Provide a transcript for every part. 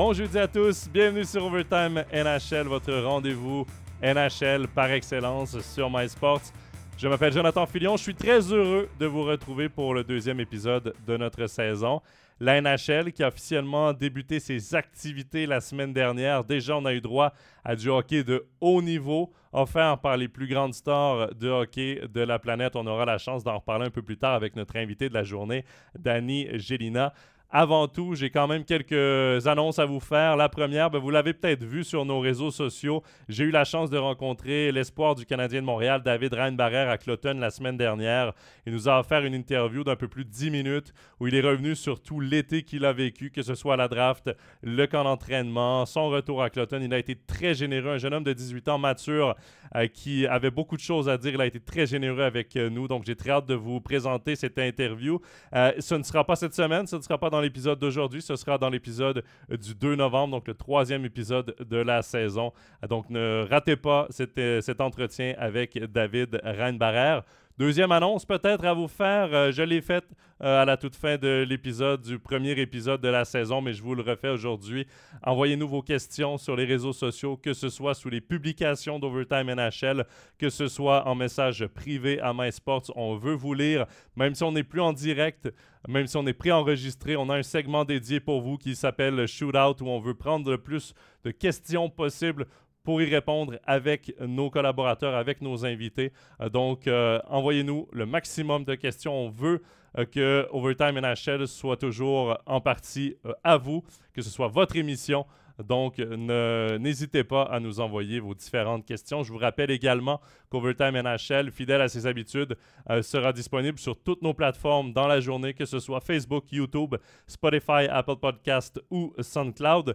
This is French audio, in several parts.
Bon jeudi à tous, bienvenue sur Overtime NHL, votre rendez-vous NHL par excellence sur MySports. Je m'appelle Jonathan Filion, je suis très heureux de vous retrouver pour le deuxième épisode de notre saison. La NHL qui a officiellement débuté ses activités la semaine dernière. Déjà, on a eu droit à du hockey de haut niveau offert par les plus grandes stars de hockey de la planète. On aura la chance d'en reparler un peu plus tard avec notre invité de la journée, Danny Gelina. Avant tout, j'ai quand même quelques annonces à vous faire. La première, ben, vous l'avez peut-être vu sur nos réseaux sociaux. J'ai eu la chance de rencontrer l'espoir du Canadien de Montréal, David Reinbarrer, à Cloton la semaine dernière. Il nous a offert une interview d'un peu plus de 10 minutes où il est revenu sur tout l'été qu'il a vécu, que ce soit la draft, le camp d'entraînement, son retour à Cloton. Il a été très généreux, un jeune homme de 18 ans mature euh, qui avait beaucoup de choses à dire. Il a été très généreux avec euh, nous. Donc, j'ai très hâte de vous présenter cette interview. Euh, ce ne sera pas cette semaine, ce ne sera pas dans l'épisode d'aujourd'hui, ce sera dans l'épisode du 2 novembre, donc le troisième épisode de la saison. Donc ne ratez pas cet, cet entretien avec David Reinbarer. Deuxième annonce peut-être à vous faire, euh, je l'ai faite euh, à la toute fin de l'épisode, du premier épisode de la saison, mais je vous le refais aujourd'hui. Envoyez-nous vos questions sur les réseaux sociaux, que ce soit sous les publications d'Overtime NHL, que ce soit en message privé à MySports. On veut vous lire, même si on n'est plus en direct, même si on est préenregistré, on a un segment dédié pour vous qui s'appelle Shootout où on veut prendre le plus de questions possibles pour y répondre avec nos collaborateurs, avec nos invités. Euh, donc, euh, envoyez-nous le maximum de questions. On veut euh, que Overtime NHL soit toujours en partie à vous, que ce soit votre émission. Donc, n'hésitez pas à nous envoyer vos différentes questions. Je vous rappelle également qu'Overtime NHL, fidèle à ses habitudes, sera disponible sur toutes nos plateformes dans la journée, que ce soit Facebook, YouTube, Spotify, Apple Podcast ou SoundCloud.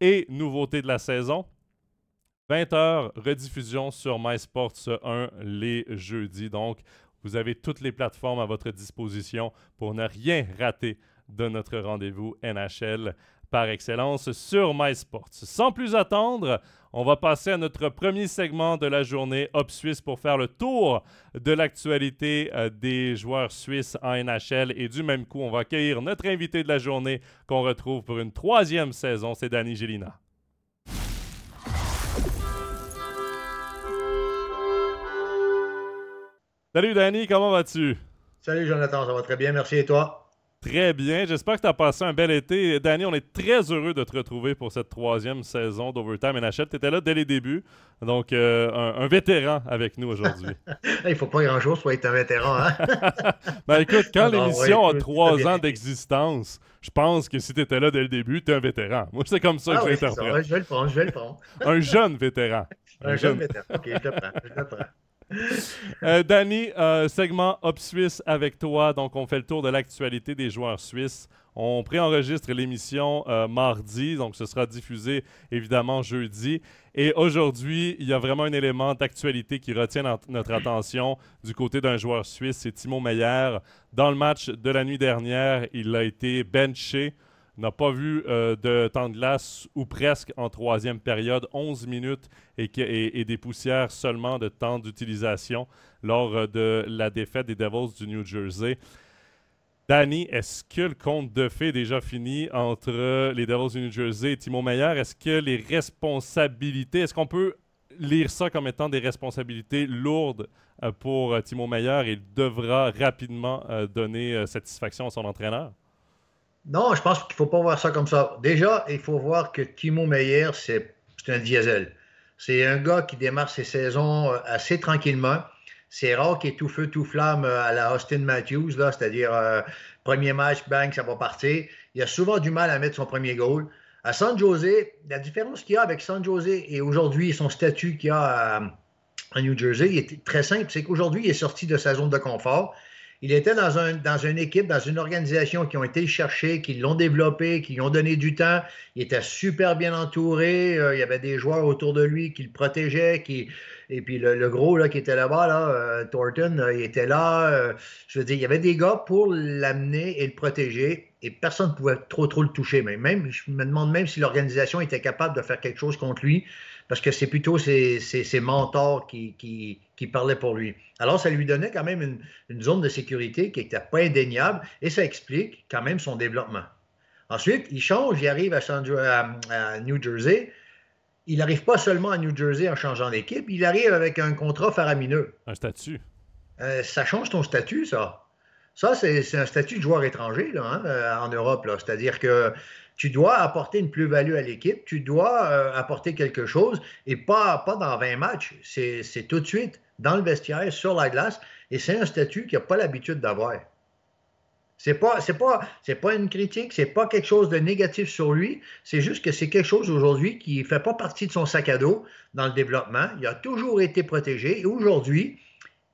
Et nouveauté de la saison, 20h, rediffusion sur MySports 1 les jeudis. Donc, vous avez toutes les plateformes à votre disposition pour ne rien rater de notre rendez-vous NHL par excellence sur MySports. Sans plus attendre, on va passer à notre premier segment de la journée Hop Suisse pour faire le tour de l'actualité euh, des joueurs suisses en NHL. Et du même coup, on va accueillir notre invité de la journée qu'on retrouve pour une troisième saison, c'est Danny Gélina. Salut Danny, comment vas-tu? Salut Jonathan, ça va très bien, merci et toi? Très bien, j'espère que tu as passé un bel été. Danny, on est très heureux de te retrouver pour cette troisième saison d'Overtime NHL. Tu étais là dès les débuts, donc euh, un, vétéran avec nous aujourd'hui. Il faut pas grand-chose pour être un vétéran. Hein? ben écoute, quand l'émission a trois ans d'existence, je pense que si tu étais là dès le début, tu es un vétéran. Moi, c'est comme ça que ah, j'interprète. je vais le prendre, je vais le prendre. un jeune vétéran. Un, jeune... vétéran, ok, je le prends, je le prends. Euh, Danny, euh, segment Hop Suisse avec toi. Donc, on fait le tour de l'actualité des joueurs suisses. On préenregistre l'émission euh, mardi, donc ce sera diffusé évidemment jeudi. Et aujourd'hui, il y a vraiment un élément d'actualité qui retient notre attention du côté d'un joueur suisse, c'est Timo Meyer. Dans le match de la nuit dernière, il a été benché n'a pas vu euh, de temps de glace ou presque en troisième période, 11 minutes et, des poussières seulement de temps d'utilisation lors euh, de la défaite des Devils du New Jersey. Danny, est-ce que le compte de fait déjà fini entre les Devils du New Jersey et Timo Meyer? Est-ce que les responsabilités, est-ce qu'on peut lire ça comme étant des responsabilités lourdes euh, pour Timo Meyer? Il devra rapidement donner satisfaction à son entraîneur? Non, je pense qu'il ne faut pas voir ça comme ça. Déjà, il faut voir que Timo Meyer, c'est un diesel. C'est un gars qui démarre ses saisons euh, assez tranquillement. C'est rare qu'il ait tout feu, tout flamme euh, à la Austin Matthews, c'est-à-dire euh, premier match, bang, ça va partir. Il a souvent du mal à mettre son premier goal. À San Jose, la différence qu'il y a avec San Jose et aujourd'hui son statut qu'il a à, à New Jersey est très simple. C'est qu'aujourd'hui, il est sorti de sa zone de confort. Il était dans, un, dans une équipe, dans une organisation qui ont été chercher, qui l'ont développé, qui lui ont donné du temps. Il était super bien entouré. Euh, il y avait des joueurs autour de lui qui le protégeaient. Qui... Et puis le, gros là, qui était là-bas, là, euh, Thornton, il était là. je veux dire, il y avait des gars pour l'amener et le protéger. Et personne ne pouvait trop, trop le toucher. Mais même, je me demande même si l'organisation était capable de faire quelque chose contre lui parce que c'est plutôt ses, mentors qui, parlaient pour lui. Alors, ça lui donnait quand même une, zone de sécurité qui n'était pas indéniable et ça explique quand même son développement. Ensuite, il change, il arrive à, New Jersey. Il n'arrive pas seulement à New Jersey en changeant d'équipe, il arrive avec un contrat faramineux. Un statut. Euh, ça change ton statut, ça. Ça, c'est un statut de joueur étranger là, hein, euh, en Europe. C'est-à-dire que tu dois apporter une plus-value à l'équipe, tu dois euh, apporter quelque chose et pas, pas dans 20 matchs. C'est tout de suite dans le vestiaire, sur la glace, et c'est un statut qu'il n'a pas l'habitude d'avoir. C'est pas, pas, pas une critique, c'est pas quelque chose de négatif sur lui. C'est juste que c'est quelque chose aujourd'hui qui fait pas partie de son sac à dos dans le développement. Il a toujours été protégé et aujourd'hui,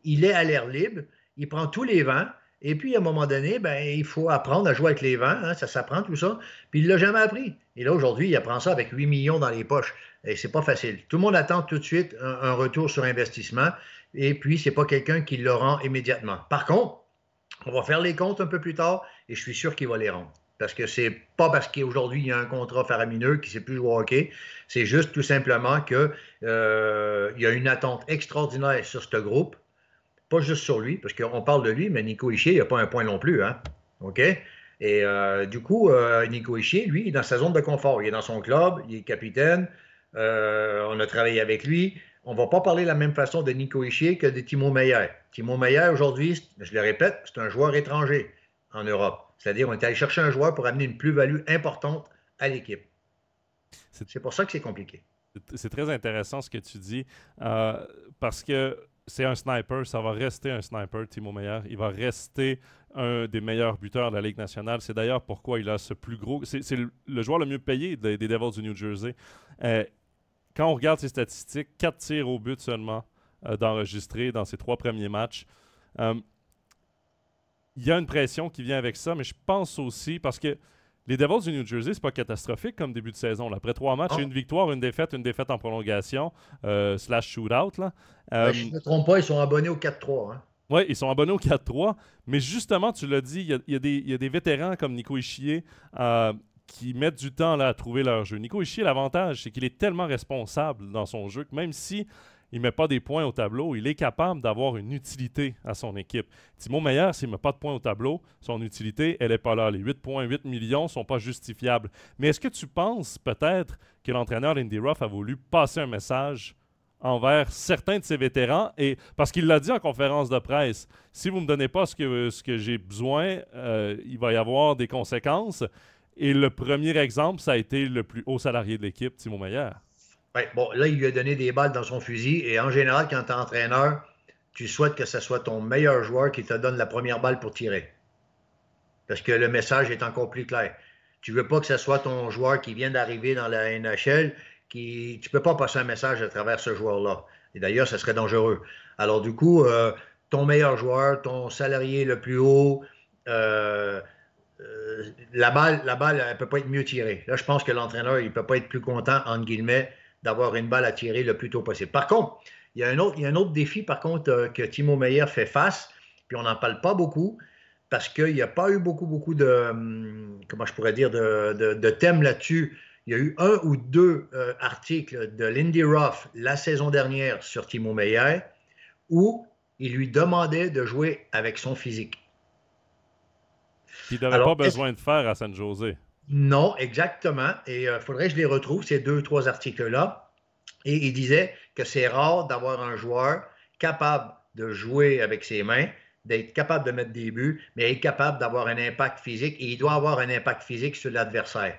il est à l'air libre. Il prend tous les vents. Et puis, à un moment donné, ben, il faut apprendre à jouer avec les vents. Hein, ça s'apprend tout ça. Puis, il ne l'a jamais appris. Et là, aujourd'hui, il apprend ça avec 8 millions dans les poches. Et c'est pas facile. Tout le monde attend tout de suite un, retour sur investissement. Et puis, c'est pas quelqu'un qui le rend immédiatement. Par contre, on va faire les comptes un peu plus tard et je suis sûr qu'il va les rendre. Parce que c'est pas parce qu'aujourd'hui il y a un contrat faramineux qui ne sait plus jouer au hockey. C'est juste tout simplement qu'il euh, y a une attente extraordinaire sur ce groupe. Pas juste sur lui, parce qu'on parle de lui, mais Nico Ischier, il n'y a pas un point non plus. Hein? OK? Et euh, du coup, euh, Nico Ischier, lui, il est dans sa zone de confort. Il est dans son club, il est capitaine. on a travaillé avec lui on ne va pas parler de la même façon de Nico Ischier que de Timo Meyer. Timo Meyer, aujourd'hui, je le répète, c'est un joueur étranger en Europe. C'est-à-dire, on est allé chercher un joueur pour amener une plus-value importante à l'équipe. C'est pour ça que c'est compliqué. C'est très intéressant ce que tu dis, euh, parce que c'est un sniper, ça va rester un sniper, Timo Meyer. Il va rester un des meilleurs buteurs de la Ligue nationale. C'est d'ailleurs pourquoi il a ce plus gros. C'est le, joueur le mieux payé des, Devils du New Jersey. Euh, quand on regarde ses statistiques, 4 tirs au but seulement euh, d'enregistrer dans ses trois premiers matchs. Euh, il y a une pression qui vient avec ça, mais je pense aussi parce que les Devils du New Jersey, c'est pas catastrophique comme début de saison. Après trois matchs, une victoire, une défaite, une défaite en prolongation, euh, slash shootout. Là. je ne me trompe pas, ils sont abonnés au 4-3. Hein. Oui, ils sont abonnés au 4-3. Mais justement, tu l'as dit, il y, a, des vétérans comme Nico Ischier qui mettent du temps là, à trouver leur jeu. Nico Ishii, l'avantage, c'est qu'il est tellement responsable dans son jeu que même si il ne met pas des points au tableau, il est capable d'avoir une utilité à son équipe. Timo Meyer, s'il ne met pas de points au tableau, son utilité, elle n'est pas là. Les 8,8 millions ne sont pas justifiables. Mais est-ce que tu penses peut-être que l'entraîneur Lindy Ruff a voulu passer un message envers certains de ses vétérans? Parce qu'il l'a dit en conférence de presse, si vous ne me donnez pas ce que, ce que j'ai besoin, euh, il va y avoir des conséquences. Et le premier exemple, ça a été le plus haut salarié de l'équipe, Timo Meyer. Oui, bon, là, il lui a donné des balles dans son fusil. Et en général, quand tu es entraîneur, tu souhaites que ce soit ton meilleur joueur qui te donne la première balle pour tirer. Parce que le message est encore plus clair. Tu ne veux pas que ce soit ton joueur qui vient d'arriver dans la NHL. Qui... Tu ne peux pas passer un message à travers ce joueur-là. Et d'ailleurs, ce serait dangereux. Alors, du coup, euh, ton meilleur joueur, ton salarié le plus haut, euh, euh, la balle, la balle, elle ne peut pas être mieux tirée. Là, je pense que l'entraîneur, il ne peut pas être plus content, entre guillemets, d'avoir une balle à tirer le plus tôt possible. Par contre, il y a un autre, il y a un autre défi, par contre, euh, que Timo Meyer fait face, puis on n'en parle pas beaucoup, parce qu'il n'y a pas eu beaucoup, beaucoup de, hum, comment je pourrais dire, de, thèmes là-dessus. Il y a eu un ou deux euh, articles de Lindy Ruff la saison dernière sur Timo Meyer où il lui demandait de jouer avec son physique. Qu'il n'avait pas besoin de faire à San José. Non, exactement. Et il euh, faudrait que je les retrouve, ces deux, trois articles-là. Et il disait que c'est rare d'avoir un joueur capable de jouer avec ses mains, d'être capable de mettre des buts, mais être capable d'avoir un impact physique. Et il doit avoir un impact physique sur l'adversaire.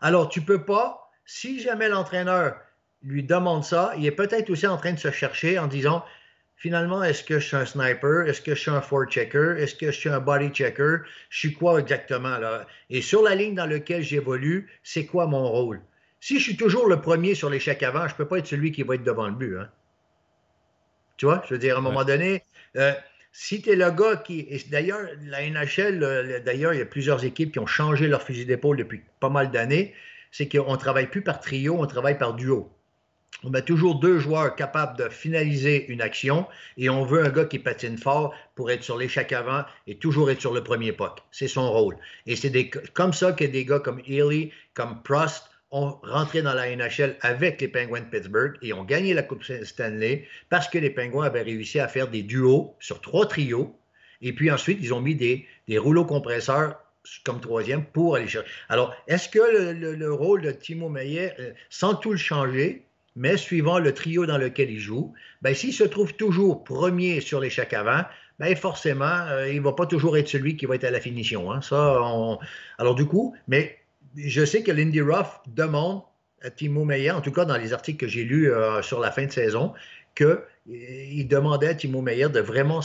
Alors, tu ne peux pas, si jamais l'entraîneur lui demande ça, il est peut-être aussi en train de se chercher en disant finalement, est-ce que je suis un sniper? Est-ce que je suis un checker Est-ce que je suis un body checker? Je suis quoi exactement là? Et sur la ligne dans laquelle j'évolue, c'est quoi mon rôle? Si je suis toujours le premier sur l'échec avant, je ne peux pas être celui qui va être devant le but. Hein? Tu vois? Je veux dire, à un moment donné, euh, si tu es le gars qui. D'ailleurs, la NHL, d'ailleurs, il y a plusieurs équipes qui ont changé leur fusil d'épaule depuis pas mal d'années. C'est qu'on ne travaille plus par trio, on travaille par duo on a toujours deux joueurs capables de finaliser une action et on veut un gars qui patine fort pour être sur l'échec avant et toujours être sur le premier puck. C'est son rôle. Et c'est comme ça que des gars comme Ely, comme Prost ont rentré dans la NHL avec les Penguins de Pittsburgh et ont gagné la Coupe Stanley parce que les Penguins avaient réussi à faire des duos sur trois trios. Et puis ensuite, ils ont mis des, des rouleaux compresseurs comme troisième pour aller chercher. Alors, est-ce que le, rôle de Timo Meyer, euh, sans tout le changer, mais suivant le trio dans lequel il joue, ben, s'il se trouve toujours premier sur l'échec avant, ben forcément, euh, il ne va pas toujours être celui qui va être à la finition. Hein. Ça, Alors du coup, mais je sais que Lindy Ruff demande à Timo Meyer, en tout cas dans les articles que j'ai lus euh, sur la fin de saison, qu'il demandait à Timo Meyer de vraiment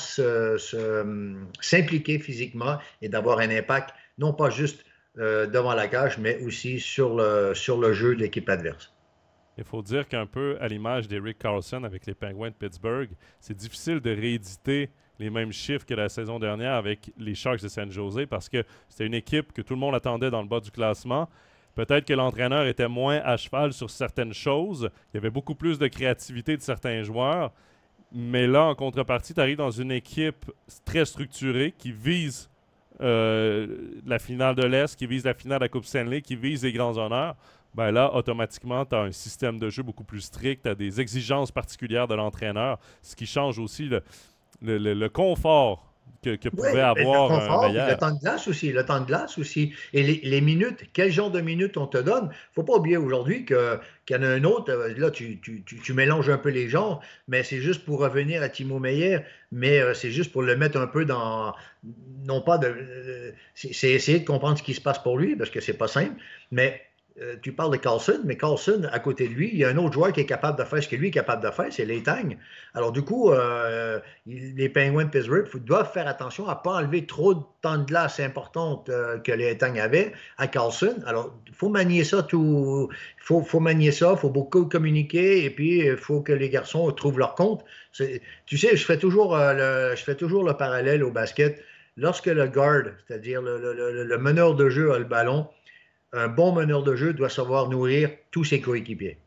s'impliquer physiquement et d'avoir un impact, non pas juste euh, devant la cage, mais aussi sur le, sur le jeu de l'équipe adverse. Il faut dire qu'un peu à l'image d'Eric Carlson avec les Penguins de Pittsburgh, c'est difficile de rééditer les mêmes chiffres que la saison dernière avec les Sharks de San Jose parce que c'était une équipe que tout le monde attendait dans le bas du classement. Peut-être que l'entraîneur était moins à cheval sur certaines choses. Il y avait beaucoup plus de créativité de certains joueurs. Mais là, en contrepartie, tu arrives dans une équipe très structurée qui vise euh, la finale de l'Est, qui vise la finale de la Coupe Stanley, qui vise les grands honneurs. Ben là, automatiquement, tu as un système de jeu beaucoup plus strict, tu as des exigences particulières de l'entraîneur, ce qui change aussi le, le, confort que, pouvait avoir un Le temps de glace aussi, le temps de glace aussi. Et les, minutes, quel genre de minutes on te donne? faut pas oublier aujourd'hui qu'il y en a un autre, euh, là tu, mélanges un peu les genres, mais c'est juste pour revenir à Timo Meyer, mais euh, c'est juste pour le mettre un peu dans, non pas de... Euh, c'est essayer de comprendre ce qui se passe pour lui, parce que c'est pas simple, mais euh, tu parles de Carlson, mais Carlson, à côté de lui, il y a un autre joueur qui est capable de faire ce que lui est capable de faire, c'est Letang. Alors, du coup, euh, les Penguins de Pittsburgh doivent faire attention à ne pas enlever trop de temps de glace importante euh, que Letang avait à Carlson. Alors, il faut manier ça tout. Il faut, faut, manier ça, il faut beaucoup communiquer, et puis il faut que les garçons trouvent leur compte. Tu sais, je fais, toujours, le, je fais toujours le parallèle au basket. Lorsque le guard, c'est-à-dire le meneur de jeu, a le ballon, un bon meneur de jeu doit savoir nourrir tous ses coéquipiers.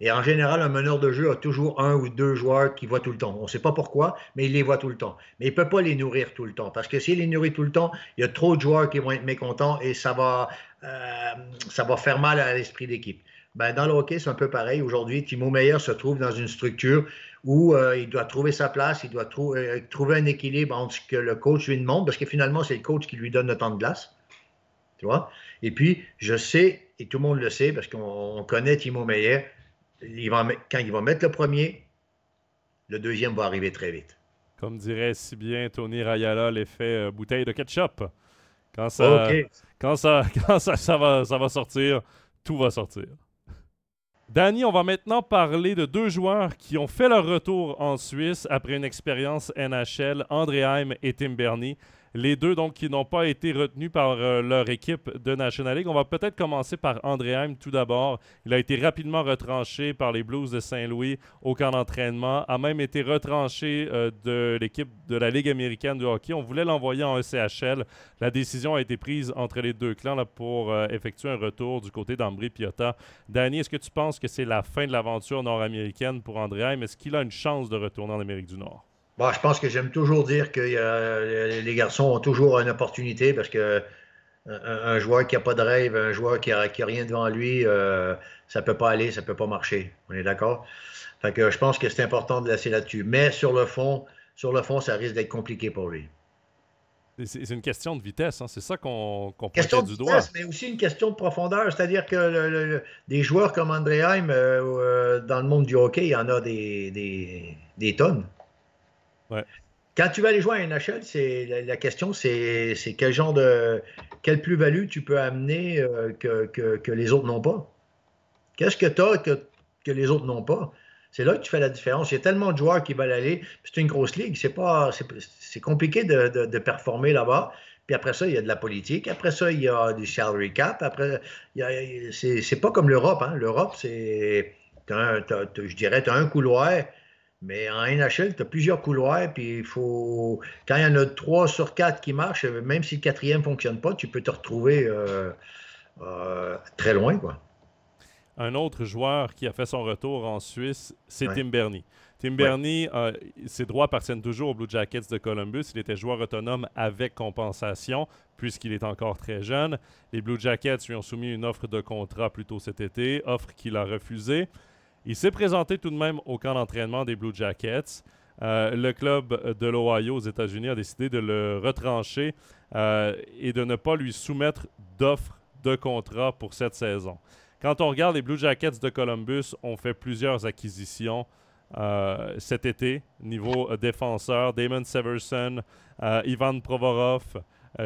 Et en général, un meneur de jeu a toujours un ou deux joueurs qui voient tout le temps. On ne sait pas pourquoi, mais il les voit tout le temps. Mais il ne peut pas les nourrir tout le temps. Parce que s'il les nourrit tout le temps, il y a trop de joueurs qui vont être mécontents et ça va, euh, faire mal à l'esprit d'équipe. Ben, dans le hockey, c'est un peu pareil. Aujourd'hui, Timo Meyer se trouve dans une structure où euh, il doit trouver sa place, il doit euh, trouver un équilibre entre ce que le coach lui demande, parce que finalement, c'est le coach qui lui donne le temps de glace. Tu vois? Et puis, je sais, et tout le monde le sait, parce qu'on connaît Timo Meyer, il va, quand il va mettre le premier, le deuxième va arriver très vite. Comme dirait si bien Tony Rayala, l'effet euh, bouteille de ketchup. Quand ça, quand ça, quand ça, ça, va, ça va sortir, tout va sortir. Danny, on va maintenant parler de deux joueurs qui ont fait leur retour en Suisse après une expérience NHL, André Heim et Tim Bernie. Les deux, donc, qui n'ont pas été retenus par euh, leur équipe de National League. On va peut-être commencer par Andréheim tout d'abord. Il a été rapidement retranché par les Blues de Saint-Louis au camp d'entraînement, a même été retranché euh, de l'équipe de la Ligue américaine de hockey. On voulait l'envoyer en ECHL. La décision a été prise entre les deux clans pour euh, effectuer un retour du côté d'Ambry Piotta. Danny, est-ce que tu penses que c'est la fin de l'aventure nord-américaine pour Andréheim? Est-ce qu'il a une chance de retourner en Amérique du Nord? Bon, je pense que j'aime toujours dire que euh, les garçons ont toujours une opportunité parce que un, joueur qui n'a pas de rêve, un joueur qui n'a rien devant lui, euh, ça ne peut pas aller, ça ne peut pas marcher. On est d'accord? Fait que je pense que c'est important de laisser là-dessus. Mais sur le fond, sur le fond, ça risque d'être compliqué pour lui. C'est une question de vitesse, hein? c'est ça qu'on qu question du doigt. Mais aussi une question de profondeur, c'est-à-dire que des joueurs comme André Heim, euh, dans le monde du hockey, il y en a des, des, des tonnes. Quand tu vas aller jouer à NHL, la, question, c'est quel genre de quelle plus-value tu peux amener euh, que, les autres n'ont pas? Qu'est-ce que tu as que, les autres n'ont pas? C'est là que tu fais la différence. Il y a tellement de joueurs qui veulent aller. C'est une grosse ligue. C'est pas, c'est compliqué de, performer là-bas. Puis après ça, il y a de la politique. Après ça, il y a du salary cap. Après, c'est pas comme l'Europe. Hein. L'Europe, c'est, je dirais, tu as un couloir mais en NHL, tu as plusieurs couloirs, puis il faut. Quand il y en a trois sur quatre qui marchent, même si le quatrième ne fonctionne pas, tu peux te retrouver euh, euh, très loin. Quoi. Un autre joueur qui a fait son retour en Suisse, c'est Tim Bernie. Tim Bernie, euh, ses droits appartiennent toujours aux Blue Jackets de Columbus. Il était joueur autonome avec compensation, puisqu'il est encore très jeune. Les Blue Jackets lui ont soumis une offre de contrat plus tôt cet été, offre qu'il a refusée. Il s'est présenté tout de même au camp d'entraînement des Blue Jackets. le club de l'Ohio aux États-Unis a décidé de le retrancher et de ne pas lui soumettre d'offres de contrat pour cette saison. Quand on regarde les Blue Jackets de Columbus, on fait plusieurs acquisitions euh, cet été, niveau euh, défenseur. Damon Severson, euh, Ivan Provorov,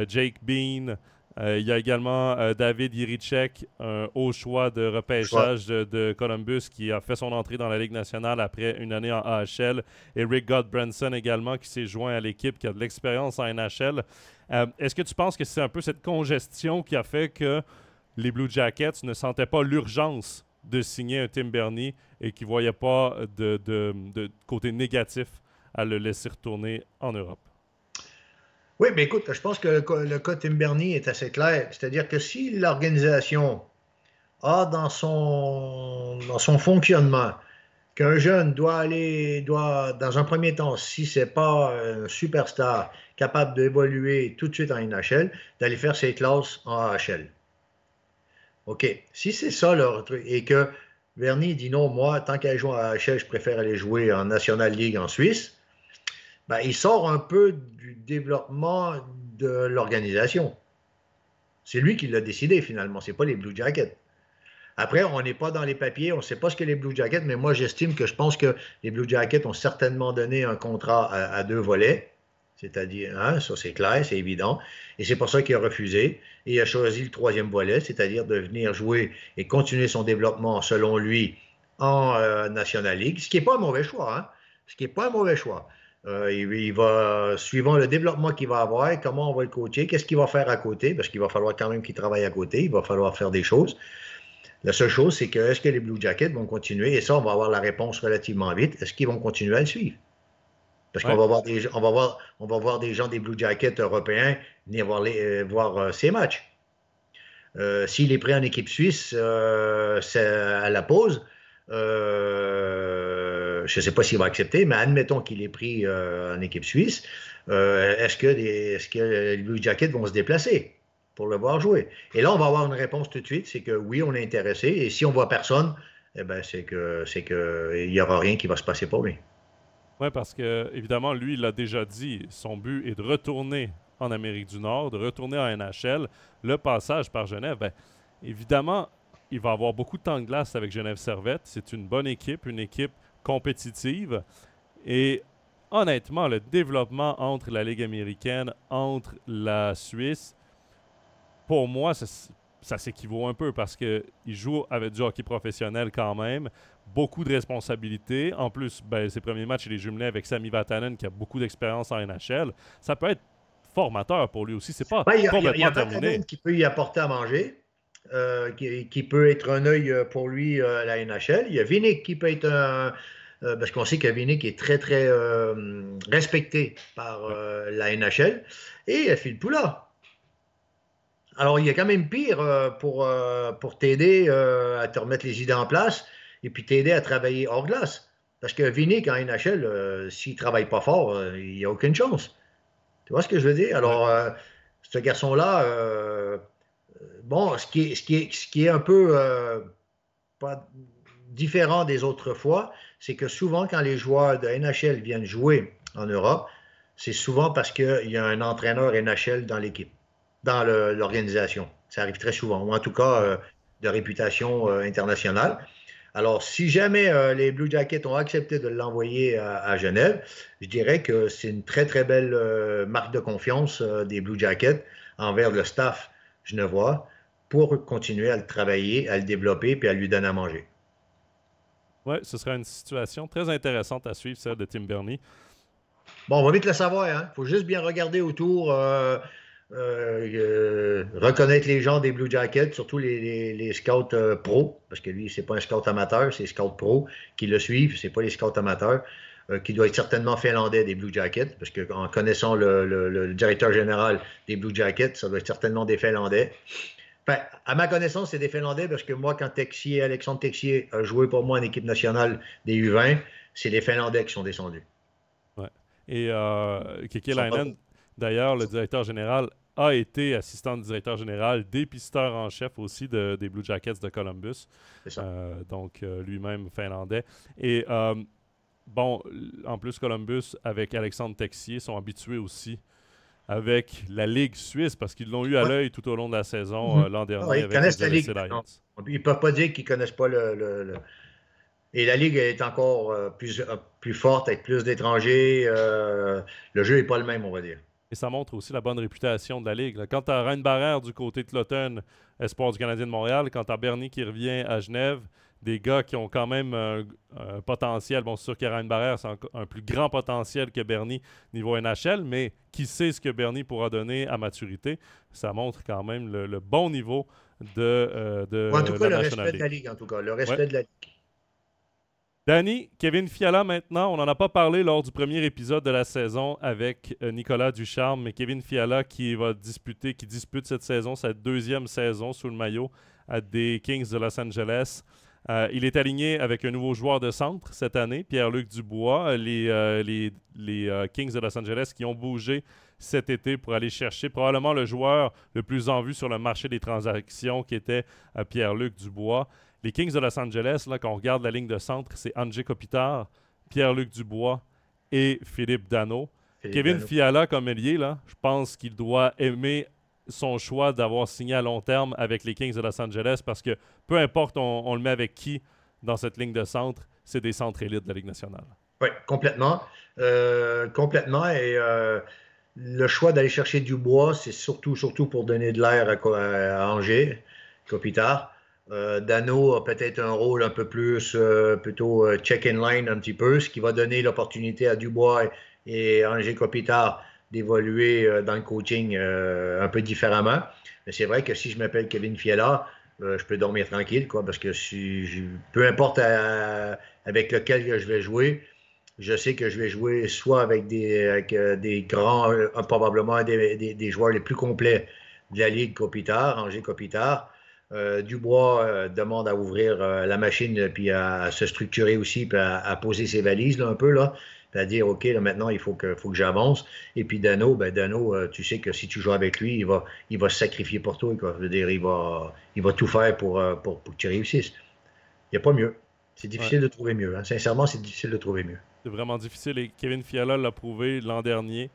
Jake Bean. Il y a également David Yirichek, un haut choix de repêchage de, Columbus qui a fait son entrée dans la Ligue nationale après une année en AHL. Et Rick Godbranson également qui s'est joint à l'équipe, qui a de l'expérience en NHL. Est-ce que tu penses que c'est un peu cette congestion qui a fait que les Blue Jackets ne sentaient pas l'urgence de signer un Tim Bernie et qui ne voyaient pas de, de, côté négatif à le laisser retourner en Europe? Oui, mais écoute, je pense que le, cas Tim Bernie est assez clair. C'est-à-dire que si l'organisation a dans son, dans son fonctionnement qu'un jeune doit aller, doit, dans un premier temps, si ce n'est pas un superstar capable d'évoluer tout de suite en NHL, d'aller faire ses classes en AHL. OK. Si c'est ça leur truc, et que Verny dit non, moi, tant qu'elle joue à HL, je préfère aller jouer en National League en Suisse, ben, il sort un peu du développement de l'organisation. C'est lui qui l'a décidé finalement, c'est pas les Blue Jackets. Après, on n'est pas dans les papiers, on ne sait pas ce que les Blue Jackets, mais moi j'estime que je pense que les Blue Jackets ont certainement donné un contrat à deux volets. C'est-à-dire, hein, ça c'est clair, c'est évident. Et c'est pour ça qu'il a refusé. Et il a choisi le troisième volet, c'est-à-dire de venir jouer et continuer son développement, selon lui, en euh, National League, ce qui n'est pas un mauvais choix. Hein? Ce qui n'est pas un mauvais choix. Euh, il, va, suivant le développement qu'il va avoir, comment on va le coacher, qu'est-ce qu'il va faire à côté, parce qu'il va falloir quand même qu'il travaille à côté, il va falloir faire des choses. La seule chose, c'est que est-ce que les Blue Jackets vont continuer, et ça, on va avoir la réponse relativement vite, est-ce qu'ils vont continuer à le suivre? Parce qu'on va, voir des, on va, voir, on va voir des gens des Blue Jackets européens venir voir, les, euh, voir ces euh, matchs. Euh, S'il est pris en équipe suisse à la pause, je ne sais pas s'il va accepter, mais admettons qu'il est pris en équipe suisse. Est-ce que, est que, les Blue Jackets vont se déplacer pour le voir jouer? Et là, on va avoir une réponse tout de suite, c'est que oui, on est intéressé. Et si on ne voit personne, eh ben, c'est qu'il n'y aura rien qui va se passer pour lui. Oui, parce que, évidemment, lui, il l'a déjà dit, son but est de retourner en Amérique du Nord, de retourner en NHL. Le passage par Genève, bien, évidemment, il va avoir beaucoup de temps de glace avec Genève Servette. C'est une bonne équipe, une équipe compétitive. Et honnêtement, le développement entre la Ligue américaine, entre la Suisse, pour moi, ça, ça s'équivaut un peu parce qu'il joue avec du hockey professionnel quand même beaucoup de responsabilités. En plus, ben, ses premiers matchs, il est jumelé avec Sami Vatanen qui a beaucoup d'expérience en NHL. Ça peut être formateur pour lui aussi. C'est pas ben, complètement y a, terminé. qui peut y apporter à manger. Euh, qui, peut être un œil euh, pour lui euh, à la NHL. Il y a Vinick qui peut être un. parce qu'on sait que Vinick est très, très respecté par la NHL. Et il y a Phil Poula. Alors, il y a quand même pire pour, pour t'aider à te remettre les idées en place et puis t'aider à travailler hors glace. Parce que Vinick en NHL, s'il ne travaille pas fort, il n'y a aucune chance. Tu vois ce que je veux dire? Alors, ce garçon-là, bon, ce qui, est, un peu pas différent des autres fois, c'est que souvent, quand les joueurs de NHL viennent jouer en Europe, c'est souvent parce qu'il y a un entraîneur NHL dans l'équipe, dans l'organisation. Ça arrive très souvent, ou en tout cas de réputation internationale. Alors, si jamais euh, les Blue Jackets ont accepté de l'envoyer à, Genève, je dirais que c'est une très, très belle euh, marque de confiance euh, des Blue Jackets envers le staff genevois pour continuer à le travailler, à le développer puis à lui donner à manger. Oui, ce sera une situation très intéressante à suivre, celle de Tim Bernie. Bon, on va vite le savoir. Il hein. faut juste bien regarder autour. Euh, euh, reconnaître les gens des Blue Jackets, surtout les, scouts euh, pro, parce que lui, c'est pas un scout amateur, c'est scout pro qui le suivent, c'est pas les scouts amateurs, qui doit être certainement finlandais des Blue Jackets, parce qu'en connaissant le, directeur général des Blue Jackets, ça doit être certainement des Finlandais. Enfin, à ma connaissance, c'est des Finlandais, parce que moi, quand Texier, Alexandre Texier a joué pour moi en équipe nationale des U20, c'est les Finlandais qui sont descendus. Ouais. Et Kiki Leinen, D'ailleurs, le directeur général a été assistant du directeur général, dépisteur en chef aussi des Blue Jackets de Columbus. Ça. Euh, donc, euh, lui-même finlandais. Et euh, bon, en plus, Columbus, avec Alexandre Texier, sont habitués aussi avec la Ligue suisse parce qu'ils l'ont eu à l'œil tout au long de la saison Mhm. euh, l'an dernier. Ah ils avec connaissent la Ligue. Ils ne peuvent pas dire qu'ils ne connaissent pas le, le- le- Et la Ligue est encore euh, plus, euh, plus forte, avec plus d'étrangers. euh, le jeu n'est pas le même, on va dire. Et ça montre aussi la bonne réputation de la Ligue. tu as Ryan Barrère du côté de Cloton, espoir du Canadien de Montréal, quand tu as Bernie qui revient à Genève, des gars qui ont quand même un, un potentiel. Bon, c'est sûr que Ryan Barrère, c'est un, un plus grand potentiel que Bernie niveau NHL, mais qui sait ce que Bernie pourra donner à maturité? Ça montre quand même le, le bon niveau de, euh, de en tout cas, le respect de la Ligue, en tout cas. Le respect Ouais. de la Ligue. Danny, Kevin Fiala maintenant, on n'en a pas parlé lors du premier épisode de la saison avec euh, Nicolas Ducharme, mais Kevin Fiala qui va disputer, qui dispute cette saison, sa deuxième saison sous le maillot à des Kings de Los Angeles. Euh, il est aligné avec un nouveau joueur de centre cette année, Pierre-Luc Dubois. Les, euh, les, les, euh, Kings de Los Angeles qui ont bougé cet été pour aller chercher probablement le joueur le plus en vue sur le marché des transactions qui était Pierre-Luc Dubois. Les Kings de Los Angeles, là, quand on regarde la ligne de centre, c'est André Kopitar, Pierre-Luc Dubois et Philippe Dano. Philippe Kevin Dano. Fiala, comme ailier, là, je pense qu'il doit aimer son choix d'avoir signé à long terme avec les Kings de Los Angeles parce que peu importe on, le met avec qui dans cette ligne de centre, c'est des centres élites de la Ligue nationale. Oui, complètement. Euh, complètement. Et euh, le choix d'aller chercher du bois, c'est surtout, surtout pour donner de l'air à, à Angers, Kopitar. Euh, Dano a peut-être un rôle un peu plus, plutôt check-in line un petit peu, ce qui va donner l'opportunité à Dubois et, et Angers Kopitar d'évoluer euh, dans le coaching euh, un peu différemment. Mais c'est vrai que si je m'appelle Kevin Fiala, euh, je peux dormir tranquille, quoi, parce que peu importe avec lequel que je vais jouer, je sais que je vais jouer soit avec des, des grands, probablement des, des- joueurs les plus complets de la Ligue Kopitar, Angers Kopitar. Euh, Dubois demande à ouvrir la machine puis à, à se structurer aussi, puis à, à poser ses valises là, un peu, là, puis à dire OK, là, maintenant il faut que, faut que j'avance. Et puis Dano, ben Dano, euh, tu sais que si tu joues avec lui, il va, il va se sacrifier pour toi. Quoi. Je veux dire, il va, il va tout faire pour, euh, pour, pour que tu réussisses. Il n'y a pas mieux. C'est difficile de trouver mieux. hein. Sincèrement, c'est difficile de trouver mieux. C'est vraiment difficile et Kevin Fiala l'a prouvé l'an dernier.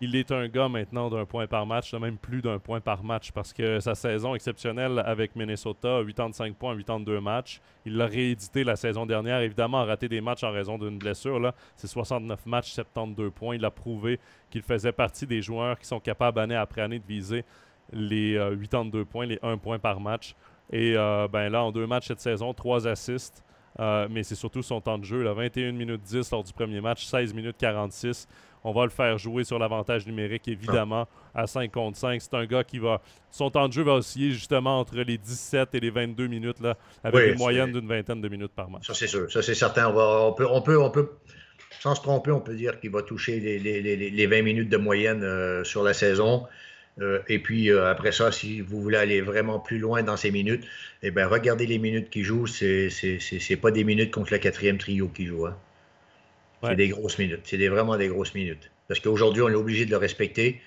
Il est un gars maintenant d'un point par match, même plus d'un point par match, parce que sa saison exceptionnelle avec Minnesota, 85 points, 82 matchs. Il l'a réédité la saison dernière, évidemment, a raté des matchs en raison d'une blessure. Là. C'est 69 matchs, 72 points. Il a prouvé qu'il faisait partie des joueurs qui sont capables année après année de viser les euh, 82 points, les 1 point par match. Et euh, ben là, en deux matchs cette saison, 3 assists. Euh, mais c'est surtout son temps de jeu. Là, 21 minutes 10 lors du premier match, 16 minutes 46. On va le faire jouer sur l'avantage numérique, évidemment, à 5 contre 5. C'est un gars qui va. Son temps de jeu va osciller justement entre les 17 et les 22 minutes, là, avec Oui, une moyenne d'une vingtaine de minutes par match. Ça, c'est sûr. Ça, c'est certain. On, va- on peut, on, peut, on peut, sans se tromper, on peut dire qu'il va toucher les, les- les- les 20 minutes de moyenne euh, sur la saison. Euh, et puis, euh, après ça, si vous voulez aller vraiment plus loin dans ces minutes, eh bien, regardez les minutes qu'il joue. C'est- c'est pas des minutes contre le quatrième trio qui joue. hein. Ouais. C'est des grosses minutes. C'est des- vraiment des grosses minutes. Parce qu'aujourd'hui, on est obligé de le respecter.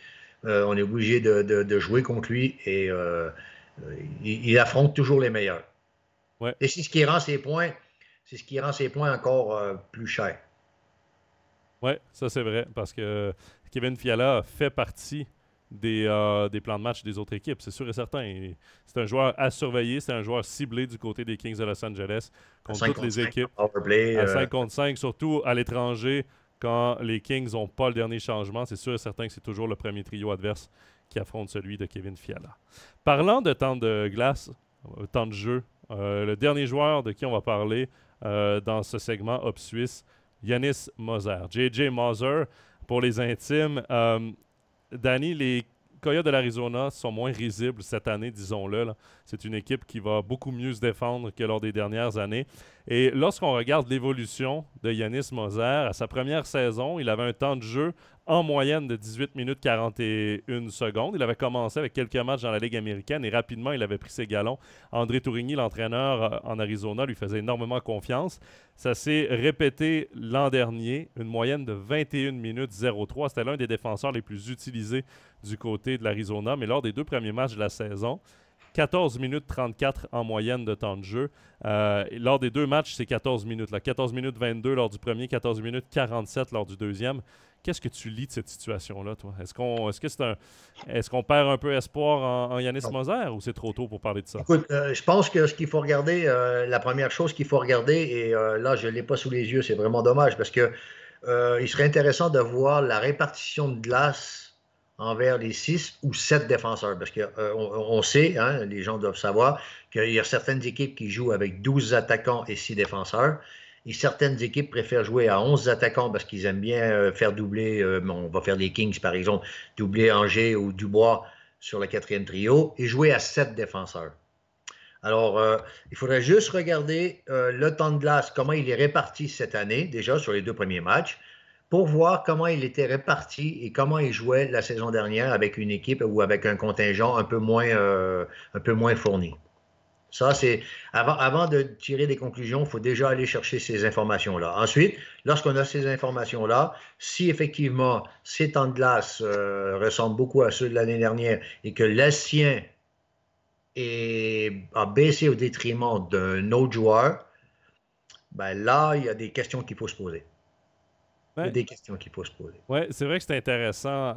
Euh, on est obligé de, de- de jouer contre lui. Et euh, euh, il, il affronte toujours les meilleurs. Ouais. Et c'est ce qui rend ses points, c'est ce qui rend ses points encore euh, plus chers. Oui, ça c'est vrai, parce que Kevin Fiala fait partie des, euh, des plans de match des autres équipes, c'est sûr et certain. C'est un joueur à surveiller, c'est un joueur ciblé du côté des Kings de Los Angeles contre toutes contre les équipes. power play, À euh, 5 contre 5, surtout à l'étranger, quand les Kings n'ont pas le dernier changement, c'est sûr et certain que c'est toujours le premier trio adverse qui affronte celui de Kevin Fiala. Parlant de temps de glace, euh, temps de jeu, euh, le dernier joueur de qui on va parler euh, dans ce segment Hop Suisse, Yanis Moser. JJ Moser, pour les intimes. Euh, Danny, les Coyotes de l'Arizona sont moins risibles cette année, disons-le. C'est une équipe qui va beaucoup mieux se défendre que lors des dernières années. Et lorsqu'on regarde l'évolution de Yanis Moser, à sa première saison, il avait un temps de jeu en moyenne de 18 minutes 41 secondes. Il avait commencé avec quelques matchs dans la Ligue américaine et rapidement, il avait pris ses galons. André Tourigny, l'entraîneur euh, en Arizona, lui faisait énormément confiance. Ça s'est répété l'an dernier, une moyenne de 21 minutes 03. C'était l'un des défenseurs les plus utilisés du côté de l'Arizona. Mais lors des deux premiers matchs de la saison, 14 minutes 34 en moyenne de temps de jeu. Euh, lors des deux matchs, c'est 14 minutes. Là. 14 minutes 22 lors du premier, 14 minutes 47 lors du deuxième. Qu'est-ce que tu lis de cette situation-là, toi? Est-ce qu'on est-ce que c'est un est-ce qu'on perd un peu espoir en, Yanis Moser ou c'est trop tôt pour parler de ça? Écoute, euh, je pense que ce qu'il faut regarder, euh, la première chose qu'il faut regarder, et là, je ne l'ai pas sous les yeux, c'est vraiment dommage parce que il serait intéressant de voir la répartition de glace envers les six ou sept défenseurs. Parce qu'on euh, on sait, hein, les gens doivent savoir, qu'il y a certaines équipes qui jouent avec 12 attaquants et 6 défenseurs. Et certaines équipes préfèrent jouer à 11 attaquants parce qu'ils aiment bien euh, faire doubler, euh, on va faire les Kings par exemple, doubler Angers ou Dubois sur le quatrième trio et jouer à 7 défenseurs. Alors, il faudrait juste regarder le temps de glace, comment il est réparti cette année, déjà sur les deux premiers matchs pour voir comment il était réparti et comment il jouait la saison dernière avec une équipe ou avec un contingent un peu moins, euh, un peu moins fourni. Ça, c'est avant, de tirer des conclusions, il faut déjà aller chercher ces informations-là. Ensuite, lorsqu'on a ces informations-là, si effectivement ces temps de glace euh, ressemblent beaucoup à ceux de l'année dernière et que est, a baissé au détriment d'un autre joueur, ben là, il y a des questions qu'il faut se poser. Il y a des questions qu'il faut se poser. Oui, c'est vrai que c'est intéressant.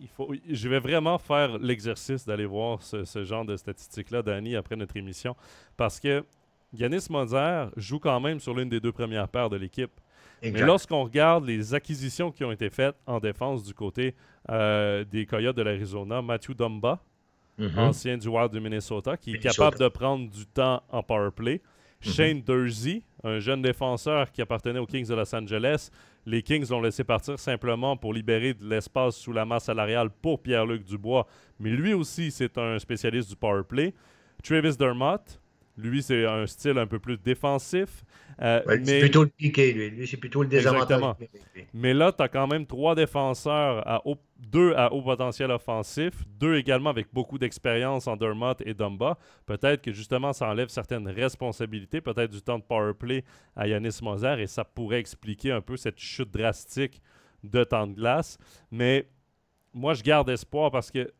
Il faut, je vais vraiment faire l'exercice d'aller voir ce, genre de statistiques-là, Danny, après notre émission. Parce que Yanis Moser joue quand même sur l'une des deux premières paires de l'équipe. Mais lorsqu'on regarde les acquisitions qui ont été faites en défense du côté euh, des Coyotes de l'Arizona, Matthew Dumba, mm-hmm. ancien du Wild du Minnesota, qui est capable de prendre du temps en power play. Mm-hmm. Shane Dursey, un jeune défenseur qui appartenait aux Kings de Los Angeles, les Kings l'ont laissé partir simplement pour libérer de l'espace sous la masse salariale pour Pierre-Luc Dubois. Mais lui aussi, c'est un spécialiste du power play. Travis Dermott, lui, c'est un style un peu plus défensif. Euh, c'est plutôt le piqué, lui. Lui, c'est plutôt le désavantage. Mais là, tu as quand même trois défenseurs, à deux à haut potentiel offensif, deux également avec beaucoup d'expérience en Dermott et Dumba. Peut-être que justement, ça enlève certaines responsabilités, peut-être du temps de power play à Yanis Moser, et ça pourrait expliquer un peu cette chute drastique de temps de glace. Mais moi, je garde espoir parce que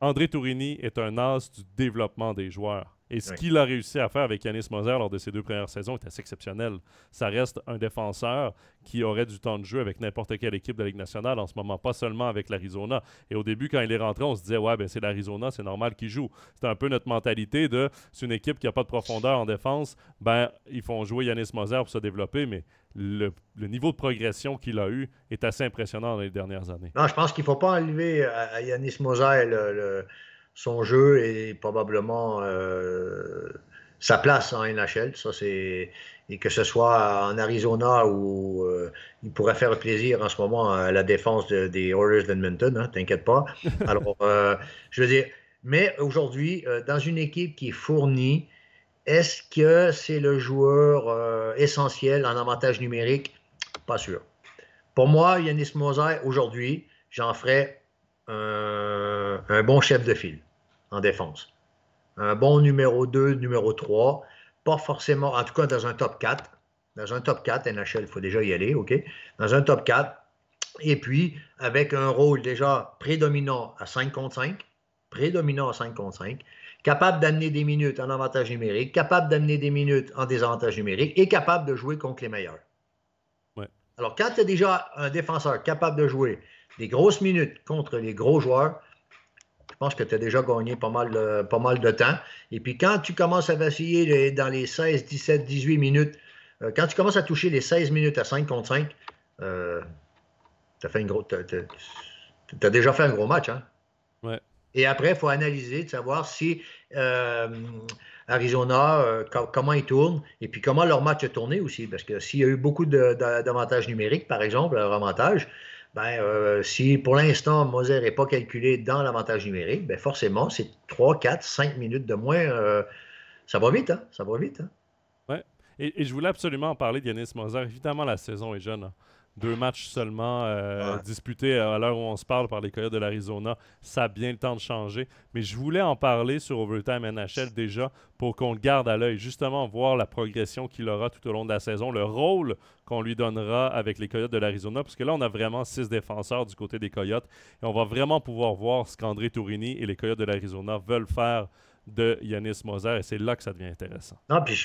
André Tourini est un as du développement des joueurs. Et ce qu'il a réussi à faire avec Yanis Moser lors de ses deux premières saisons est assez exceptionnel. Ça reste un défenseur qui aurait du temps de jeu avec n'importe quelle équipe de la Ligue nationale en ce moment, pas seulement avec l'Arizona. Et au début, quand il est rentré, on se disait, ouais, ben c'est l'Arizona, c'est normal qu'il joue. C'est un peu notre mentalité de, c'est une équipe qui n'a pas de profondeur en défense, ben ils font jouer Yanis Moser pour se développer, mais le, niveau de progression qu'il a eu est assez impressionnant dans les dernières années. Non, je pense qu'il ne faut pas enlever à, Yanis Moser le son jeu est probablement euh, sa place en NHL. Ça, c'est et que ce soit en Arizona où euh, il pourrait faire plaisir en ce moment à la défense des Oilers d'Edmonton, hein, t'inquiète pas. Alors, euh, je veux dire, mais aujourd'hui, dans une équipe qui est fournie, est-ce que c'est le joueur essentiel en avantage numérique? Pas sûr. Pour moi, Yanis Moser, aujourd'hui, j'en ferais un bon chef de file en défense. Un bon numéro 2, numéro 3, pas forcément, en tout cas dans un top 4. Dans un top 4, NHL, il faut déjà y aller, OK? Dans un top 4. Et puis, avec un rôle déjà prédominant à 5 contre 5, prédominant à 5 contre 5, capable d'amener des minutes en avantage numérique, capable d'amener des minutes en désavantage numérique et capable de jouer contre les meilleurs. Ouais. Alors, quand tu as déjà un défenseur capable de jouer des grosses minutes contre les gros joueurs, je pense que tu as déjà gagné pas mal, de, pas mal de temps. Et puis quand tu commences à vaciller dans les 16, 17, 18 minutes, euh, quand tu commences à toucher les 16 minutes à 5 contre 5, euh, tu as, déjà fait un gros match. Hein? Et après, il faut analyser, de savoir si euh, Arizona, comment ils tournent, et puis comment leur match a tourné aussi. Parce que s'il y a eu beaucoup d'avantages numériques, par exemple, leur avantage, ben, euh, si pour l'instant Moser n'est pas calculé dans l'avantage numérique, ben forcément, c'est 3, 4, 5 minutes de moins. Euh, ça va vite, hein? Ça va vite. Hein? Et, je voulais absolument en parler de Yanis Moser. Évidemment, la saison est jeune. Hein. Deux matchs seulement euh, disputés à l'heure où on se parle par les Coyotes de l'Arizona. Ça a bien le temps de changer. Mais je voulais en parler sur Overtime NHL déjà pour qu'on le garde à l'œil. Justement, voir la progression qu'il aura tout au long de la saison, le rôle qu'on lui donnera avec les Coyotes de l'Arizona. Parce que là, on a vraiment six défenseurs du côté des Coyotes. Et on va vraiment pouvoir voir ce qu'André Tourini et les Coyotes de l'Arizona veulent faire de Yanis Moser et c'est là que ça devient intéressant. Non, puis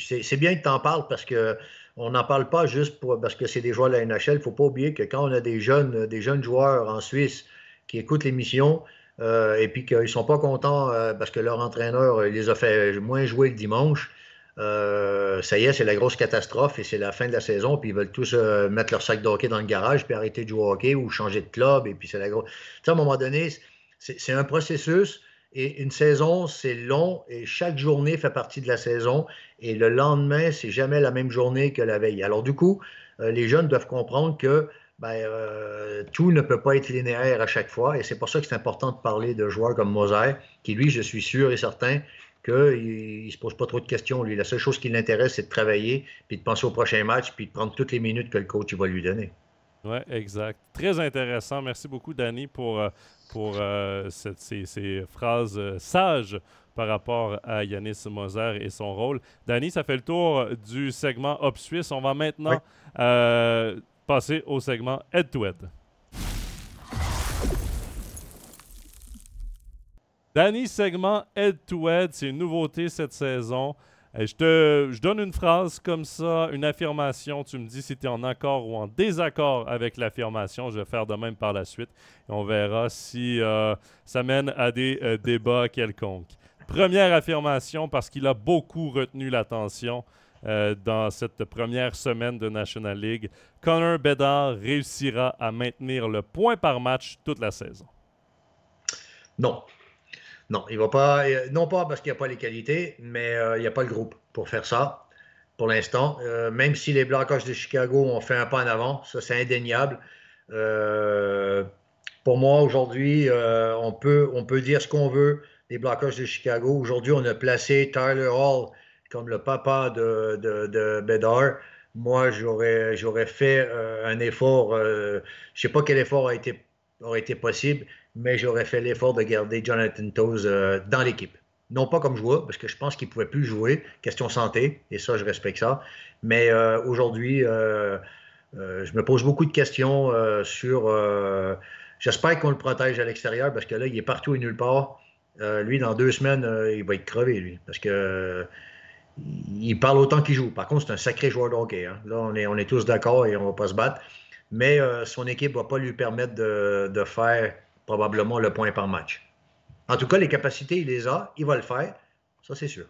c'est bien que tu en parles parce que on n'en parle pas juste parce que c'est des joueurs de la NHL. Il ne faut pas oublier que quand on a des jeunes, des jeunes joueurs en Suisse qui écoutent l'émission euh, et puis qu'ils ne sont pas contents euh, parce que leur entraîneur les a fait moins jouer le dimanche, euh, ça y est, c'est la grosse catastrophe et c'est la fin de la saison. Puis ils veulent tous mettre leur sac de hockey dans le garage puis arrêter de jouer au hockey ou changer de club. Et puis c'est la grosse. à un moment donné, c'est un processus. Et une saison, c'est long et chaque journée fait partie de la saison. Et le lendemain, c'est jamais la même journée que la veille. Alors, du coup, euh, les jeunes doivent comprendre que ben, euh, tout ne peut pas être linéaire à chaque fois. Et c'est pour ça que c'est important de parler de joueurs comme Moser, qui, lui, je suis sûr et certain qu'il ne se pose pas trop de questions. Lui, la seule chose qui l'intéresse, c'est de travailler, puis de penser au prochain match, puis de prendre toutes les minutes que le coach va lui donner. Oui, exact. Très intéressant. Merci beaucoup, Danny, pour. Euh, pour euh, ces, phrases euh, sages par rapport à Yanis Moser et son rôle. Danny, ça fait le tour du segment Hop Suisse. On va maintenant euh, passer au segment Head-to-Head. Danny, segment Head-to-Head, c'est une nouveauté cette saison. Euh, je te je donne une phrase comme ça, une affirmation. Tu me dis si tu es en accord ou en désaccord avec l'affirmation. Je vais faire de même par la suite. Et on verra si euh, ça mène à des euh, débats quelconques. Première affirmation, parce qu'il a beaucoup retenu l'attention dans cette première semaine de National League. Connor Bedard réussira à maintenir le point par match toute la saison. Non. Non, il va pas. Euh, non pas parce qu'il n'y a pas les qualités, mais euh, il n'y a pas le groupe pour faire ça pour l'instant. Euh, même si les Blackhawks de Chicago ont fait un pas en avant, ça c'est indéniable. pour moi, aujourd'hui, on, peut, dire ce qu'on veut des Blackhawks de Chicago. Aujourd'hui, on a placé Tyler Hall comme le papa de, de, Bedard. Moi, j'aurais, fait un effort. je ne sais pas quel effort aurait été possible, mais j'aurais fait l'effort de garder Jonathan Toews euh, dans l'équipe. Non pas comme joueur, parce que je pense qu'il ne pouvait plus jouer, question santé, et ça, je respecte ça. Mais euh, aujourd'hui, euh, je me pose beaucoup de questions sur. J'espère qu'on le protège à l'extérieur, parce que là, il est partout et nulle part. lui, dans deux semaines, il va être crevé, lui, parce que il parle autant qu'il joue. Par contre, c'est un sacré joueur de hockey. Hein. Là, on est, on est tous d'accord et on ne va pas se battre. Mais son équipe ne va pas lui permettre de, de faire probablement le point par match. En tout cas, les capacités, il les a, il va le faire, ça c'est sûr.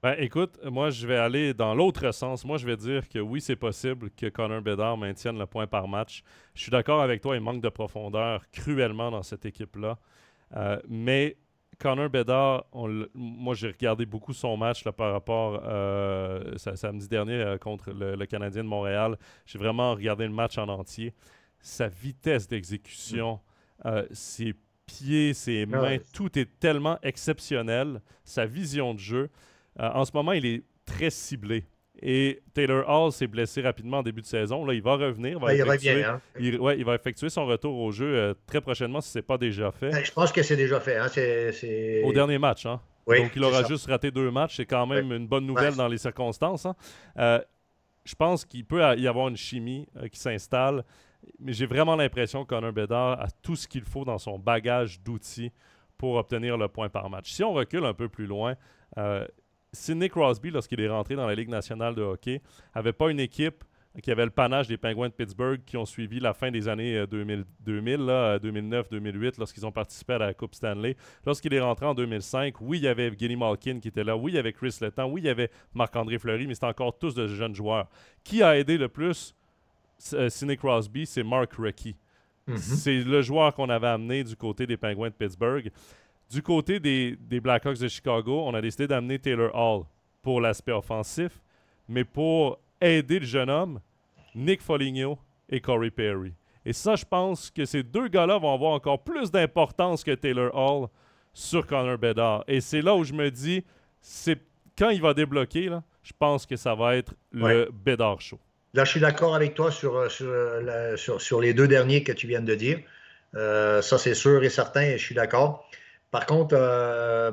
Ben, écoute, moi, je vais aller dans l'autre sens. Moi, je vais dire que oui, c'est possible que Connor Bedard maintienne le point par match. Je suis d'accord avec toi, il manque de profondeur cruellement dans cette équipe-là. Euh, mais Connor Bedard, moi, j'ai regardé beaucoup son match là, par rapport euh, samedi dernier euh, contre le, le, Canadien de Montréal. J'ai vraiment regardé le match en entier. Sa vitesse d'exécution, euh, ses pieds, ses ah mains, tout est tellement exceptionnel. Sa vision de jeu. Euh, en ce moment, il est très ciblé. Et Taylor Hall s'est blessé rapidement en début de saison. Là, il va revenir. Va il, effectuer, hein. il, ouais, il, va effectuer son retour au jeu euh, très prochainement si ce n'est pas déjà fait. Ben, je pense que c'est déjà fait. Hein. Au dernier match. Hein? Donc, il aura juste raté deux matchs. C'est quand même une bonne nouvelle dans les circonstances. Hein. je pense qu'il peut y avoir une chimie qui s'installe mais j'ai vraiment l'impression que Connor Bedard a tout ce qu'il faut dans son bagage d'outils pour obtenir le point par match. Si on recule un peu plus loin, euh, Sidney Crosby, lorsqu'il est rentré dans la Ligue nationale de hockey, n'avait pas une équipe qui avait le panache des Penguins de Pittsburgh qui ont suivi la fin des années 2000, 2009, 2008, lorsqu'ils ont participé à la Coupe Stanley. Lorsqu'il est rentré en 2005, oui, il y avait Evgeny Malkin qui était là, oui, il y avait Chris Letang, oui, il y avait Marc-André Fleury, mais c'était encore tous de jeunes joueurs. Qui a aidé le plus Sidney Crosby, c'est Mark Recchi. Mhm. C'est le joueur qu'on avait amené du côté des Penguins de Pittsburgh. Du côté des, Blackhawks de Chicago, on a décidé d'amener Taylor Hall pour l'aspect offensif, mais pour aider le jeune homme, Nick Foligno et Corey Perry. Et ça, je pense que ces deux gars-là vont avoir encore plus d'importance que Taylor Hall sur Connor Bedard. Et c'est là où je me dis, c'est quand il va débloquer, là, je pense que ça va être le Bedard show. Là, je suis d'accord avec toi sur, sur, sur, les deux derniers que tu viens de dire. ça, c'est sûr et certain, et je suis d'accord. Par contre,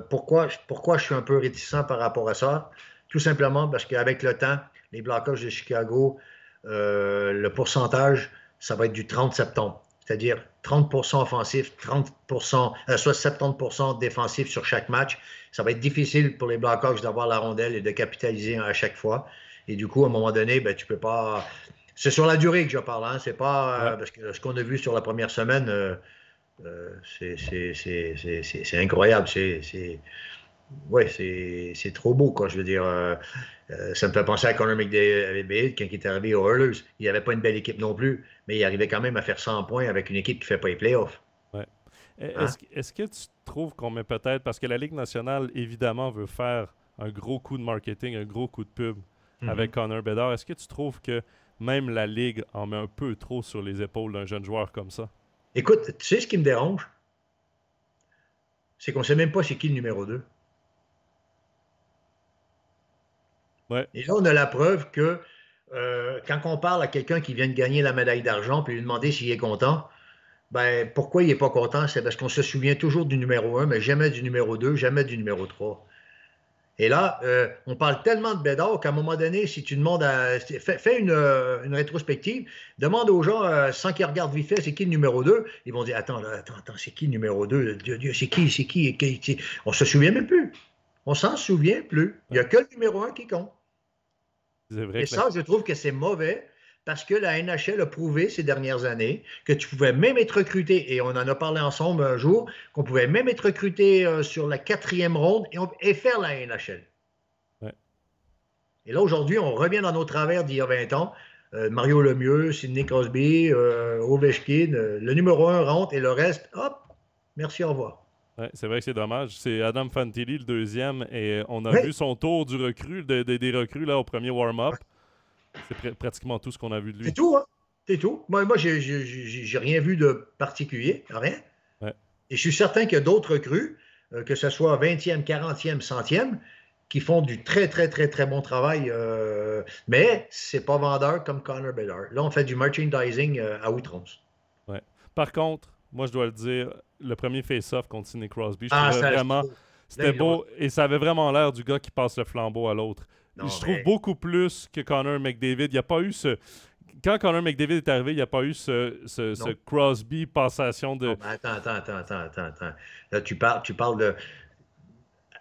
pourquoi, pourquoi je suis un peu réticent par rapport à ça? Tout simplement parce qu'avec le temps, les Blackhawks de Chicago, le pourcentage, ça va être du 30 septembre c'est-à-dire 30% offensif, 30% euh, soit 70% défensif sur chaque match. Ça va être difficile pour les Blackhawks d'avoir la rondelle et de capitaliser à chaque fois. Et du coup, à un moment donné, ben, tu peux pas. C'est sur la durée que je parle, hein. C'est pas euh, parce que ce qu'on a vu sur la première semaine, euh, c'est incroyable. C'est ouais, c'est trop beau, quoi. Je veux dire, euh, euh, ça me fait penser à Connor McDavid quand il est arrivé aux Oilers. Il n'y avait pas une belle équipe non plus, mais il arrivait quand même à faire 100 points avec une équipe qui ne fait pas les playoffs. Ouais. Hein? Est-ce que tu trouves qu'on met peut-être, parce que la Ligue nationale, évidemment, veut faire un gros coup de marketing, un gros coup de pub mm-hmm. avec Connor Bedard, est-ce que tu trouves que même la Ligue en met un peu trop sur les épaules d'un jeune joueur comme ça? Écoute, tu sais ce qui me dérange? C'est qu'on ne sait même pas c'est qui le numéro 2. Et là, on a la preuve que euh, quand on parle à quelqu'un qui vient de gagner la médaille d'argent puis lui demander s'il est content, ben, pourquoi il n'est pas content? C'est parce qu'on se souvient toujours du numéro 1, mais jamais du numéro 2, jamais du numéro 3. Et là, euh, on parle tellement de Bédard qu'à un moment donné, si tu demandes à. Fais, une, une, rétrospective, demande aux gens, sans qu'ils regardent vite fait, c'est qui le numéro 2 Ils vont dire Attends, attends, attends, c'est qui le numéro 2 Dieu, Dieu, c'est qui, c'est qui, qui, On se souvient même plus. On s'en souvient plus. Il n'y a que le numéro 1 qui compte. Et ça, je trouve que c'est mauvais parce que la NHL a prouvé ces dernières années que tu pouvais même être recruté, et on en a parlé ensemble un jour, qu'on pouvait même être recruté euh, sur la quatrième ronde et, faire la NHL. Et là, aujourd'hui, on revient dans nos travers d'il y a 20 ans. Euh, Mario Lemieux, Sidney Crosby, euh, Ovechkin, le numéro un rentre et le reste, hop, merci, au revoir. Ouais, c'est vrai que c'est dommage. C'est Adam Fantilli, le deuxième, et on a vu son tour du recrue, des recrues là, au premier warm-up. C'est pratiquement tout ce qu'on a vu de lui. C'est tout, hein? C'est tout. Moi, moi j'ai rien vu de particulier, rien. Et je suis certain qu'il y a d'autres recrues, euh, que ce soit 20e, 40e, 100e, qui font du très, très, très, très bon travail. Euh, mais c'est pas vendeur comme Connor Bedard. Là, on fait du merchandising euh, à outrance. Ouais. Par contre, moi, je dois le dire, le premier face-off contre Sidney Crosby, je ah, vraiment. C'était beau et ça avait vraiment l'air du gars qui passe le flambeau à l'autre. Je trouve beaucoup plus que Connor McDavid. Il n'y a pas eu ce. Quand Connor McDavid est arrivé, il n'y a pas eu ce, ce, Crosby passation de. attends, attends, attends, attends, attends. Là, tu parles, tu parles de.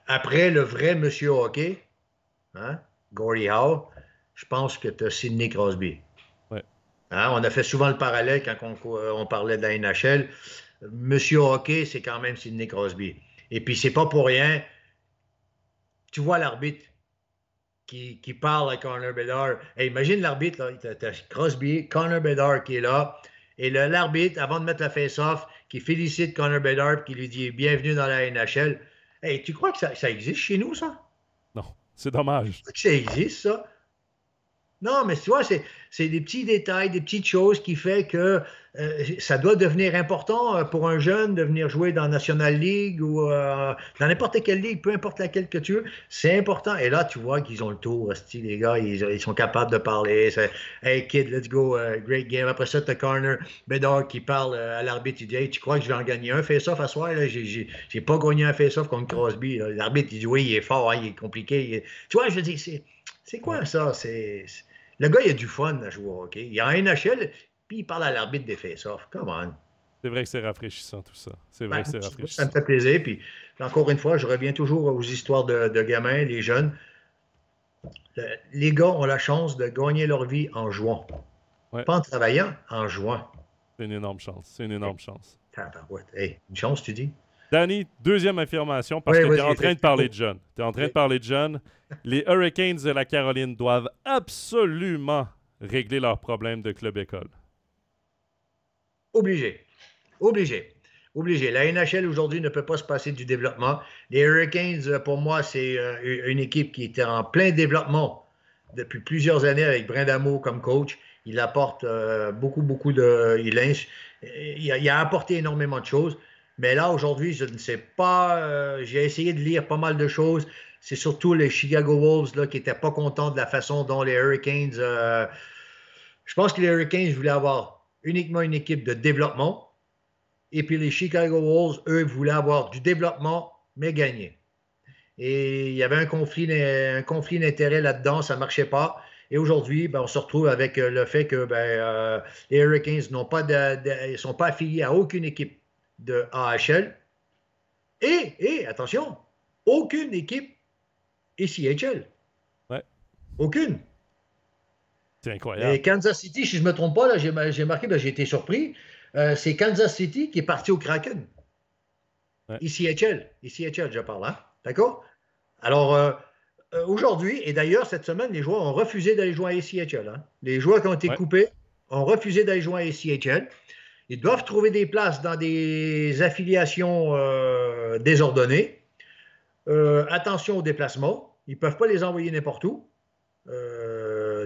Après le vrai monsieur hockey, hein, Gordie Howe, je pense que tu as Sidney Crosby. Hein, on a fait souvent le parallèle quand on, euh, on parlait de la NHL. Monsieur Hockey, c'est quand même Sidney Crosby. Et puis, c'est pas pour rien. Tu vois l'arbitre qui, parle à Connor Bedard. imagine l'arbitre, tu as Crosby, Connor Bedard qui est là. Et l'arbitre, avant de mettre la face-off, qui félicite Connor Bedard, qui lui dit bienvenue dans la NHL. Hey, tu crois que ça, ça existe chez nous, ça? Non, c'est dommage. Que ça existe, ça? Non, mais tu vois, c'est des petits détails, des petites choses qui font que euh, ça doit devenir important euh, pour un jeune de venir jouer dans National League ou euh, dans n'importe quelle ligue, peu importe laquelle que tu veux. C'est important. Et là, tu vois qu'ils ont le tour. Les gars, ils, sont capables de parler. Hey kid, let's go, great game. Après ça, tu Corner Bedard qui parle à l'arbitre. Il dit Hey, tu crois que je vais en gagner un face-off à soir J'ai pas gagné un face-off contre Crosby. L'arbitre, il dit Oui, il est fort, hein, il est compliqué. Tu vois, je dis C'est quoi ça? C'est. Le gars, il a du fun à jouer au hockey. Il a un NHL, puis il parle à l'arbitre des face-off. Come on. C'est vrai que c'est rafraîchissant tout ça. C'est vrai ben, que c'est rafraîchissant. Ça me fait plaisir. Puis encore une fois, je reviens toujours aux histoires de, gamins, les jeunes. les gars ont la chance de gagner leur vie en jouant. Pas en travaillant, en jouant. C'est une énorme chance. C'est une énorme chance. Hey, une chance, tu dis? Danny, deuxième affirmation, parce que tu es en train de parler de jeunes. Tu es en train de parler de jeunes. Les Hurricanes de la Caroline doivent absolument régler leurs problèmes de club-école. Obligé. Obligé. Obligé. La NHL aujourd'hui ne peut pas se passer du développement. Les Hurricanes, pour moi, c'est euh, une équipe qui était en plein développement depuis plusieurs années avec Brindamo comme coach. Il apporte euh, beaucoup, beaucoup de. Il, a apporté énormément de choses. Mais là, aujourd'hui, je ne sais pas. Euh, j'ai essayé de lire pas mal de choses. C'est surtout les Chicago Wolves là, qui n'étaient pas contents de la façon dont les Hurricanes euh, Je pense que les Hurricanes voulaient avoir uniquement une équipe de développement. Et puis les Chicago Wolves, eux, voulaient avoir du développement, mais gagner. Et il y avait un conflit, un conflit d'intérêts là-dedans, ça ne marchait pas. Et aujourd'hui, ben, on se retrouve avec euh, le fait que ben, euh, les Hurricanes n'ont pas de, sont pas affiliés à aucune équipe de AHL. Et, et attention, aucune équipe ECHL. Ouais. Aucune. C'est incroyable. Et Kansas City, si je ne me trompe pas, là, j'ai, marqué, ben, j'ai été surpris. Euh, c'est Kansas City qui est parti au Kraken. Ouais. ECHL. ECHL, je parle, hein? D'accord? Alors, euh, euh, aujourd'hui, et d'ailleurs, cette semaine, les joueurs ont refusé d'aller jouer à ACHL. Hein. Les joueurs qui ont été coupés ont refusé d'aller jouer à ACHL. Ils doivent trouver des places dans des affiliations euh, désordonnées. attention aux déplacements. Ils ne peuvent pas les envoyer n'importe où.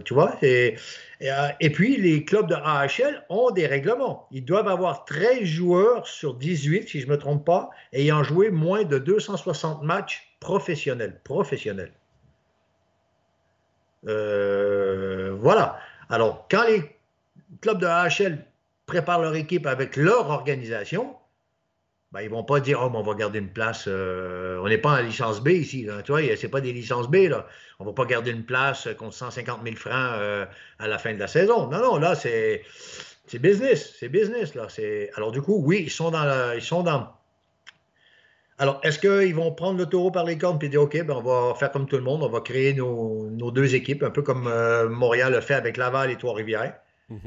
Tu vois? Et, et, puis, les clubs de AHL ont des règlements. Ils doivent avoir 13 joueurs sur 18, si je ne me trompe pas, ayant joué moins de 260 matchs professionnel, professionnel. Euh, voilà. Alors, quand les clubs de AHL préparent leur équipe avec leur organisation, ben, ils ne vont pas dire Oh, on va garder une place. Euh, on n'est pas en licence B ici. Tu vois, ce n'est pas des licences B. Là. On ne va pas garder une place contre 150 000 francs euh, à la fin de la saison. Non, non, là, c'est. business, c'est business là. Alors du coup, oui, ils sont dans, la, ils sont dans, alors, est-ce qu'ils vont prendre le taureau par les cornes et dire OK, ben on va faire comme tout le monde, on va créer nos, deux équipes, un peu comme euh, Montréal le fait avec Laval et Trois-Rivières. Mhm.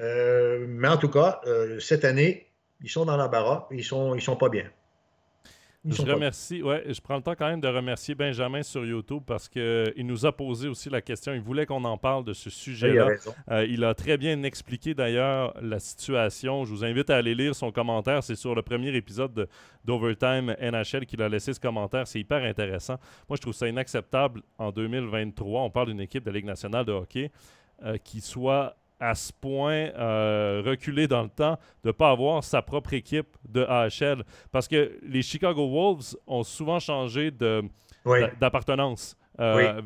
Euh, mais en tout cas, cette année, ils sont dans la barre, ils sont, ils sont pas bien je remercie, ouais, je prends le temps quand même de remercier Benjamin sur YouTube parce qu'il nous a posé aussi la question. Il voulait qu'on en parle de ce sujet-là. Euh, il, a très bien expliqué d'ailleurs la situation. Je vous invite à aller lire son commentaire. C'est sur le premier épisode d'Overtime NHL qu'il a laissé ce commentaire. C'est hyper intéressant. Moi, je trouve ça inacceptable en 2023. On parle d'une équipe de la Ligue nationale de hockey euh, qui soit à ce point euh, reculé dans le temps de ne pas avoir sa propre équipe de AHL. Parce que les Chicago Wolves ont souvent changé d'appartenance. Euh,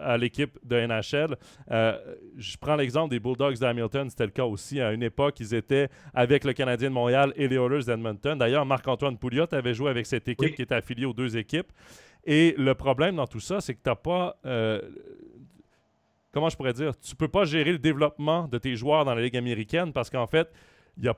à l'équipe de NHL. Euh, je prends l'exemple des Bulldogs d'Hamilton, c'était le cas aussi. À une époque, ils étaient avec le Canadien de Montréal et les Oilers d'Edmonton. D'ailleurs, Marc-Antoine Pouliot avait joué avec cette équipe qui était affiliée aux deux équipes. Et le problème dans tout ça, c'est que tu n'as pas comment je pourrais dire, tu peux pas gérer le développement de tes joueurs dans la Ligue américaine parce qu'en fait, il y a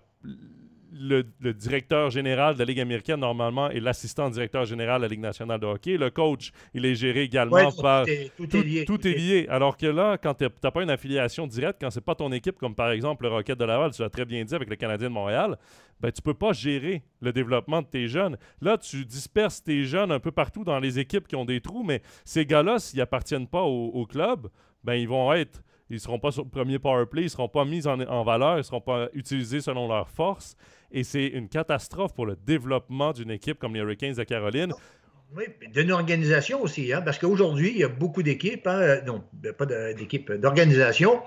le, directeur général de la Ligue américaine, normalement, est l'assistant directeur général de la Ligue nationale de hockey. Le coach, il est géré également par. Tout, est, tout, est lié. Alors que là, quand tu n'as pas une affiliation directe, quand c'est pas ton équipe, comme par exemple le Rocket de Laval, tu l'as très bien dit avec le Canadien de Montréal, ben, tu peux pas gérer le développement de tes jeunes. Là, tu disperses tes jeunes un peu partout dans les équipes qui ont des trous, mais ces gars-là, s'ils appartiennent pas au club, ben, ils vont être. Ils ne seront pas sur le premier power play, ils ne seront pas mis en, valeur, ils ne seront pas utilisés selon leurs forces. Et c'est une catastrophe pour le développement d'une équipe comme les Hurricanes de Caroline. Oui, d'une organisation aussi, hein, parce qu'aujourd'hui, il y a beaucoup d'équipes, hein, euh, non, pas d'équipes, d'organisations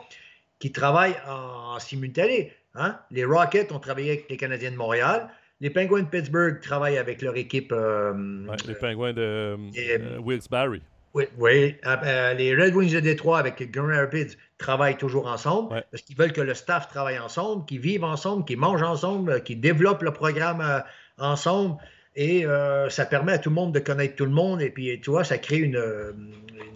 qui travaillent en, simultané. Hein. Les Rockets ont travaillé avec les Canadiens de Montréal. Les Penguins de Pittsburgh travaillent avec leur équipe. Euh, les Penguins de euh, Wilkes-Barre. Oui, ah, ben, les Red Wings de Détroit avec Grand Rapids travaillent toujours ensemble parce qu'ils veulent que le staff travaille ensemble, qu'ils vivent ensemble, qu'ils mangent ensemble, qu'ils développent le programme euh, ensemble. Et euh, ça permet à tout le monde de connaître tout le monde. Et puis, tu vois, ça crée une, euh,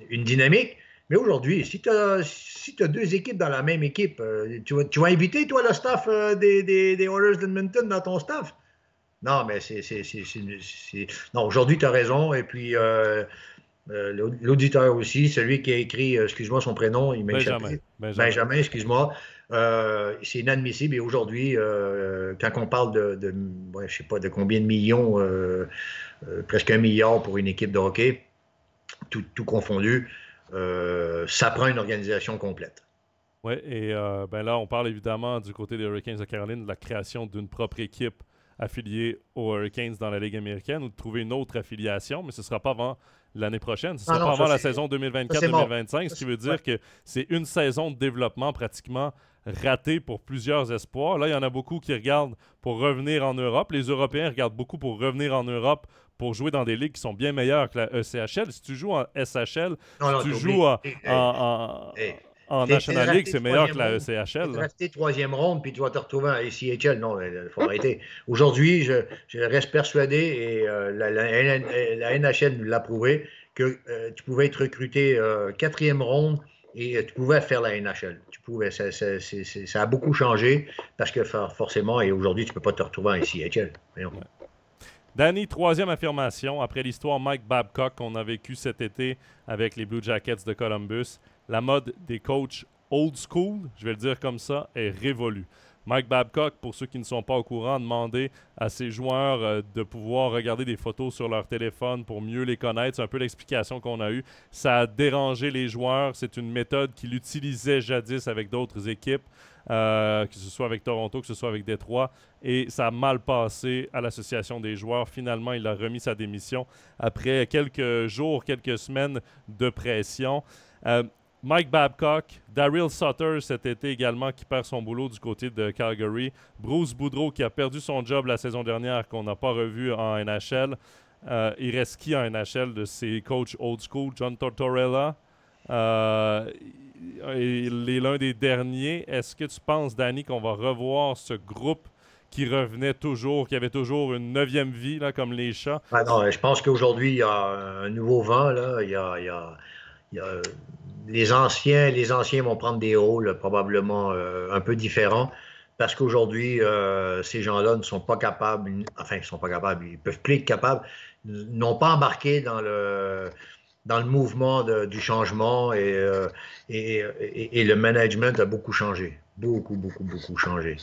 une dynamique. Mais aujourd'hui, si tu as, si as, deux équipes dans la même équipe, tu, vas, tu vas inviter, toi, le staff des, des, des Oilers d'Edmonton dans ton staff? Non, mais c'est. Non, aujourd'hui, tu as raison. Et puis, euh, l'auditeur aussi, celui qui a écrit, euh, excuse-moi son prénom, il m'a Benjamin. Benjamin, excuse-moi. Euh, c'est inadmissible. Et aujourd'hui, quand on parle de, de je sais pas, de combien de millions, presque un milliard pour une équipe de hockey, tout, confondu, ça prend une organisation complète. Oui, et ben là, on parle évidemment du côté des Hurricanes de Caroline de la création d'une propre équipe affiliée aux Hurricanes dans la Ligue américaine ou de trouver une autre affiliation, mais ce ne sera pas avant l'année prochaine. Ce ne sera pas avant la saison 2024-2025, ce qui veut dire que c'est une saison de développement pratiquement ratée pour plusieurs espoirs. Là, il y en a beaucoup qui regardent pour revenir en Europe. Les Européens regardent beaucoup pour revenir en Europe pour jouer dans des ligues qui sont bien meilleures que la ECHL. Si tu joues en SHL, si tu joues en, en National League, c'est meilleur que la ECHL. Rester troisième ronde, puis tu vas te retrouver en ECHL. Non, il faut arrêter. Aujourd'hui, je, reste persuadé, et euh, la, NHL l'a prouvé, que euh, tu pouvais être recruté euh, quatrième ronde et tu pouvais faire la NHL. Tu pouvais, ça, ça, a beaucoup changé parce que forcément, et aujourd'hui, tu ne peux pas te retrouver en ECHL. Danny, troisième affirmation, après l'histoire Mike Babcock qu'on a vécu cet été avec les Blue Jackets de Columbus, la mode des coachs old school, je vais le dire comme ça, est révolue. Mike Babcock, pour ceux qui ne sont pas au courant, a demandé à ses joueurs euh, de pouvoir regarder des photos sur leur téléphone pour mieux les connaître. C'est un peu l'explication qu'on a eue. Ça a dérangé les joueurs. C'est une méthode qu'il utilisait jadis avec d'autres équipes. Euh, que ce soit avec Toronto, que ce soit avec Détroit. Et ça a mal passé à l'association des joueurs. Finalement, il a remis sa démission après quelques jours, quelques semaines de pression. Euh, Mike Babcock, Daryl Sutter cet été également qui perd son boulot du côté de Calgary, Bruce Boudreau qui a perdu son job la saison dernière qu'on n'a pas revu en NHL. Euh, il reste qui en NHL de ses coachs old school? John Tortorella, euh, il est l'un des derniers. Est-ce que tu penses, Danny, qu'on va revoir ce groupe qui revenait toujours, qui avait toujours une neuvième vie, comme les chats? Ah non, je pense qu'aujourd'hui, il y a un nouveau vent. Là. Il, y a, les, anciens, les anciens vont prendre des rôles probablement euh, un peu différents parce qu'aujourd'hui, euh, ces gens-là ne sont pas capables, enfin, ils ne sont pas capables, ils peuvent plus être capables, n'ont pas embarqué dans le dans le mouvement du changement euh, et, et, le management a beaucoup changé. Beaucoup, beaucoup, beaucoup changé.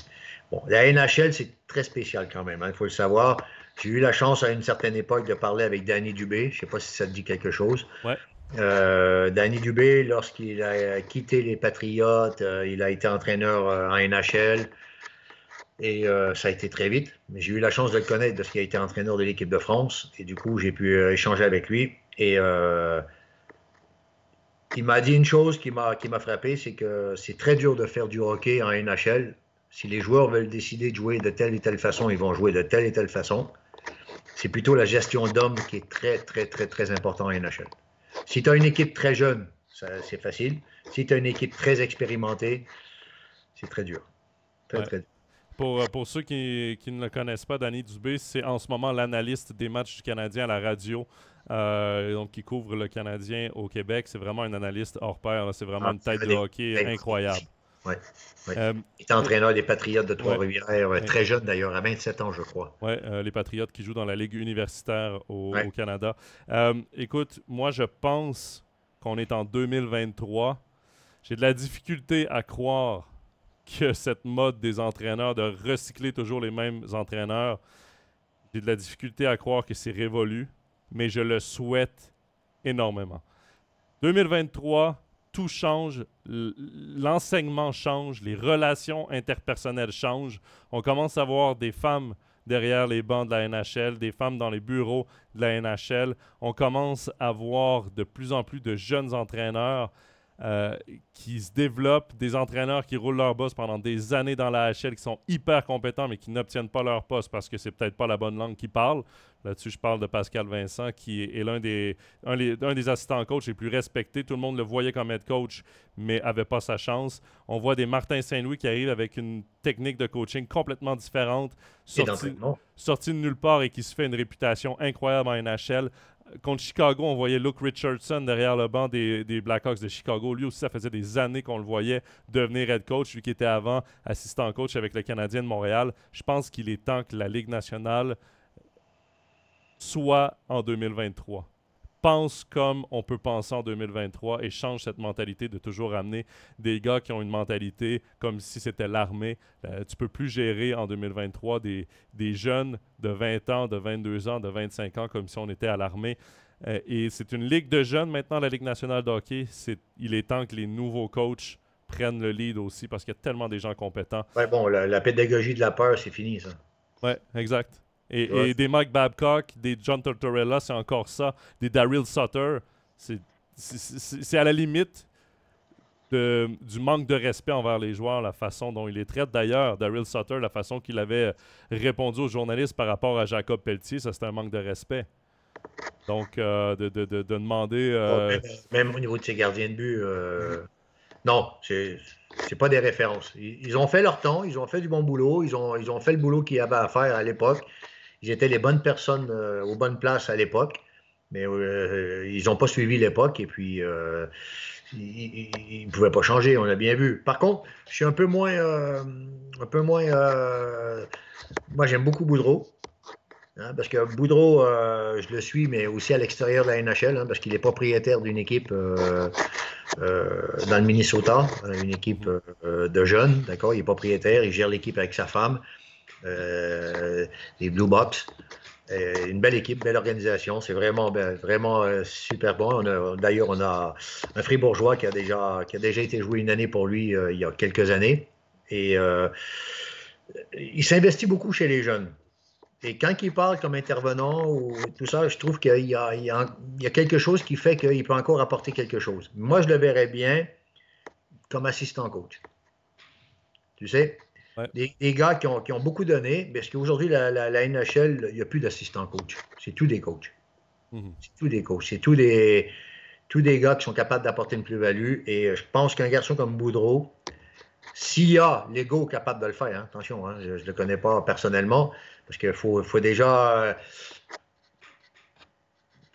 Bon, la NHL, c'est très spécial quand même, il hein, faut le savoir. J'ai eu la chance à une certaine époque de parler avec Danny Dubé. Je ne sais pas si ça te dit quelque chose. Ouais. Euh, Danny Dubé, lorsqu'il a quitté les Patriotes, euh, il a été entraîneur en NHL. Et ça a été très vite. J'ai eu la chance de le connaître parce qu'il a été entraîneur de l'équipe de France. Et du coup, j'ai pu échanger avec lui. Et euh, il m'a dit une chose qui m'a, qui m'a frappé, c'est que c'est très dur de faire du hockey en NHL. Si les joueurs veulent décider de jouer de telle et telle façon, ils vont jouer de telle et telle façon. C'est plutôt la gestion d'hommes qui est très, très, très, très important en NHL. Si tu as une équipe très jeune, c'est facile. Si tu as une équipe très expérimentée, c'est très dur. Très, très dur. Pour, euh, pour, ceux qui, qui, ne le connaissent pas, Danny Dubé, c'est en ce moment l'analyste des matchs du Canadien à la radio euh, donc qui couvre le Canadien au Québec. C'est vraiment un analyste hors pair. C'est vraiment ah, une tête de hockey incroyable. Ouais, euh, il est entraîneur des Patriotes de Trois-Rivières, très jeune d'ailleurs, à 27 ans, je crois. Oui, euh, les Patriotes qui jouent dans la Ligue universitaire au, au Canada. écoute, moi, je pense qu'on est en 2023. J'ai de la difficulté à croire que cette mode des entraîneurs de recycler toujours les mêmes entraîneurs, j'ai de la difficulté à croire que c'est révolu mais je le souhaite énormément. 2023, tout change, l'enseignement change, les relations interpersonnelles changent. On commence à voir des femmes derrière les bancs de la NHL, des femmes dans les bureaux de la NHL. On commence à voir de plus en plus de jeunes entraîneurs euh, qui se développent, des entraîneurs qui roulent leur boss pendant des années dans la HL, qui sont hyper compétents, mais qui n'obtiennent pas leur poste parce que c'est peut-être pas la bonne langue qu'ils parlent. Là-dessus, je parle de Pascal Vincent, qui est, l'un des, un, des assistants coach les plus respectés. Tout le monde le voyait comme head coach, mais avait pas sa chance. On voit des Martin Saint-Louis qui arrivent avec une technique de coaching complètement différente, sorti, de nulle part et qui se fait une réputation incroyable en NHL contre Chicago, on voyait Luke Richardson derrière le banc des, Blackhawks de Chicago. Lui aussi, ça faisait des années qu'on le voyait devenir head coach, lui qui était avant assistant coach avec le Canadien de Montréal. Je pense qu'il est temps que la Ligue nationale soit en 2023 pense comme on peut penser en 2023 et change cette mentalité de toujours amener des gars qui ont une mentalité comme si c'était l'armée. Euh, tu peux plus gérer en 2023 des, des, jeunes de 20 ans, de 22 ans, de 25 ans comme si on était à l'armée. Euh, et c'est une ligue de jeunes maintenant, la Ligue nationale de hockey. Il est temps que les nouveaux coachs prennent le lead aussi parce qu'il y a tellement des gens compétents. Ouais, bon, la, la pédagogie de la peur, c'est fini, ça. Oui, exact. Et, des Mike Babcock, des John Tortorella, c'est encore ça. Des Daryl Sutter, c'est à la limite du manque de respect envers les joueurs, la façon dont il les traite. D'ailleurs, Daryl Sutter, la façon qu'il avait répondu aux journalistes par rapport à Jacob Pelletier, ça c'était un manque de respect. Donc, euh, de, de, de, demander. Euh, même, au niveau de ses gardiens de but, euh, non, c'est c'est pas des références. Ils, ont fait leur temps, ils ont fait du bon boulot, ils ont, ils ont fait le boulot qu'ils avaient à faire à l'époque. Ils étaient les bonnes personnes euh, aux bonnes places à l'époque, mais euh, ils n'ont pas suivi l'époque et puis euh, ils ne pouvaient pas changer, on a bien vu. Par contre, je suis un peu moins. un peu moins moi, j'aime beaucoup Boudreau. Hein, parce que Boudreau, je le suis, mais aussi à l'extérieur de la NHL, hein, parce qu'il est propriétaire d'une équipe dans le Minnesota, une équipe de jeunes, d'accord? Il est propriétaire, il gère l'équipe avec sa femme, les Blue Box. une belle équipe, belle organisation. C'est vraiment, ben, vraiment super bon. D'ailleurs, on a un Fribourgeois qui a, déjà, qui a déjà été joué une année pour lui il y a quelques années. Et il s'investit beaucoup chez les jeunes. Et quand il parle comme intervenant ou tout ça, je trouve qu'il y, a, quelque chose qui fait qu'il peut encore apporter quelque chose. Moi, je le verrais bien comme assistant coach. Tu sais, des, gars qui ont, beaucoup donné, parce qu'aujourd'hui, la, la, NHL, il n'y a plus d'assistant coach? C'est tous des coachs. Mhm. C'est tous des coachs. C'est tous des, tous des gars qui sont capables d'apporter une plus-value. Et je pense qu'un garçon comme Boudreau, s'il y a l'ego capable de le faire, hein, attention, hein, je ne le connais pas personnellement, parce qu'il faut, faut, déjà. Euh,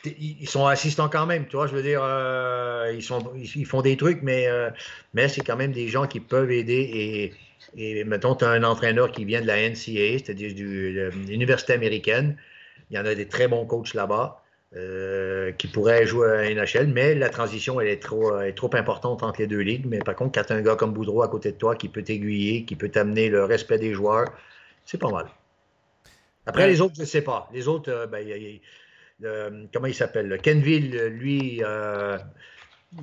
ils sont assistants quand même, tu vois, je veux dire, euh, ils, sont, ils, font des trucs, mais, euh, mais c'est quand même des gens qui peuvent aider. Et, et mettons, tu as un entraîneur qui vient de la NCA, c'est-à-dire de l'université américaine. Il y en a des très bons coachs là-bas. qui pourraient jouer à NHL, mais la transition elle est trop, est trop importante entre les deux ligues. Mais par contre, quand tu as un gars comme Boudreau à côté de toi qui peut t'aiguiller, qui peut t'amener le respect des joueurs, c'est pas mal. Après, les autres, je ne sais pas. Les autres, euh, comment il s'appelle? Kenville, lui, euh,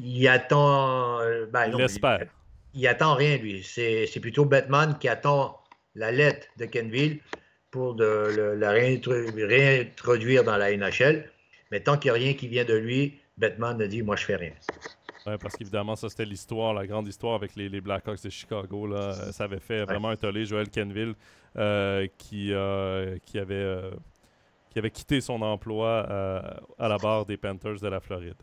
il attend. Euh, ben, il espère. Il, attend rien, lui. C'est plutôt Batman qui attend la lettre de Kenville pour de, la réintroduire dans la NHL. Mais tant qu'il n'y a rien qui vient de lui, Batman a dit Moi, je fais rien. Oui, parce qu'évidemment, ça c'était l'histoire, la grande histoire avec les, Blackhawks de Chicago. Là. Ça avait fait vraiment un tollé. Joel Kenville euh, qui, euh, qui, avait, euh, qui avait quitté son emploi à la barre des Panthers de la Floride.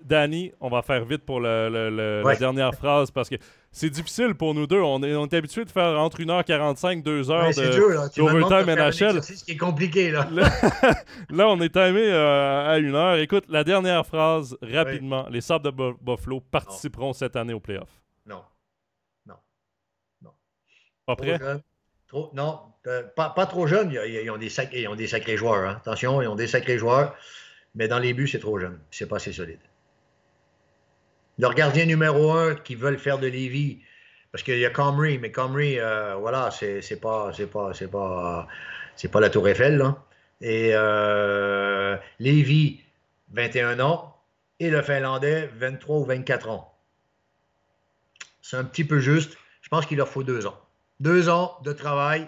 Danny, on va faire vite pour le, la dernière phrase parce que c'est difficile pour nous deux. On est, on est habitué de faire entre 1h45, 2h d'overtime NHL. C'est ce qui est compliqué. Là, là, on est timé à 1 h Écoute, la dernière phrase, rapidement. Les Sabres de Buffalo participeront cette année au playoff. Non. Non. Non. Pas prêt? Non, euh, pas, trop jeunes. Ils, ont des sacrés joueurs. Hein. Attention, ils ont des sacrés joueurs. Mais dans les buts, c'est trop jeune. C'est pas assez solide. Leur gardien numéro un qui veulent faire de Lévis, parce qu'il y a Comrie, mais Comrie, euh, voilà, c'est pas, pas, pas, pas la Tour Eiffel, là. Et euh, Lévis, 21 ans, et le Finlandais, 23 ou 24 ans. C'est un petit peu juste. Je pense qu'il leur faut deux ans. Deux ans de travail,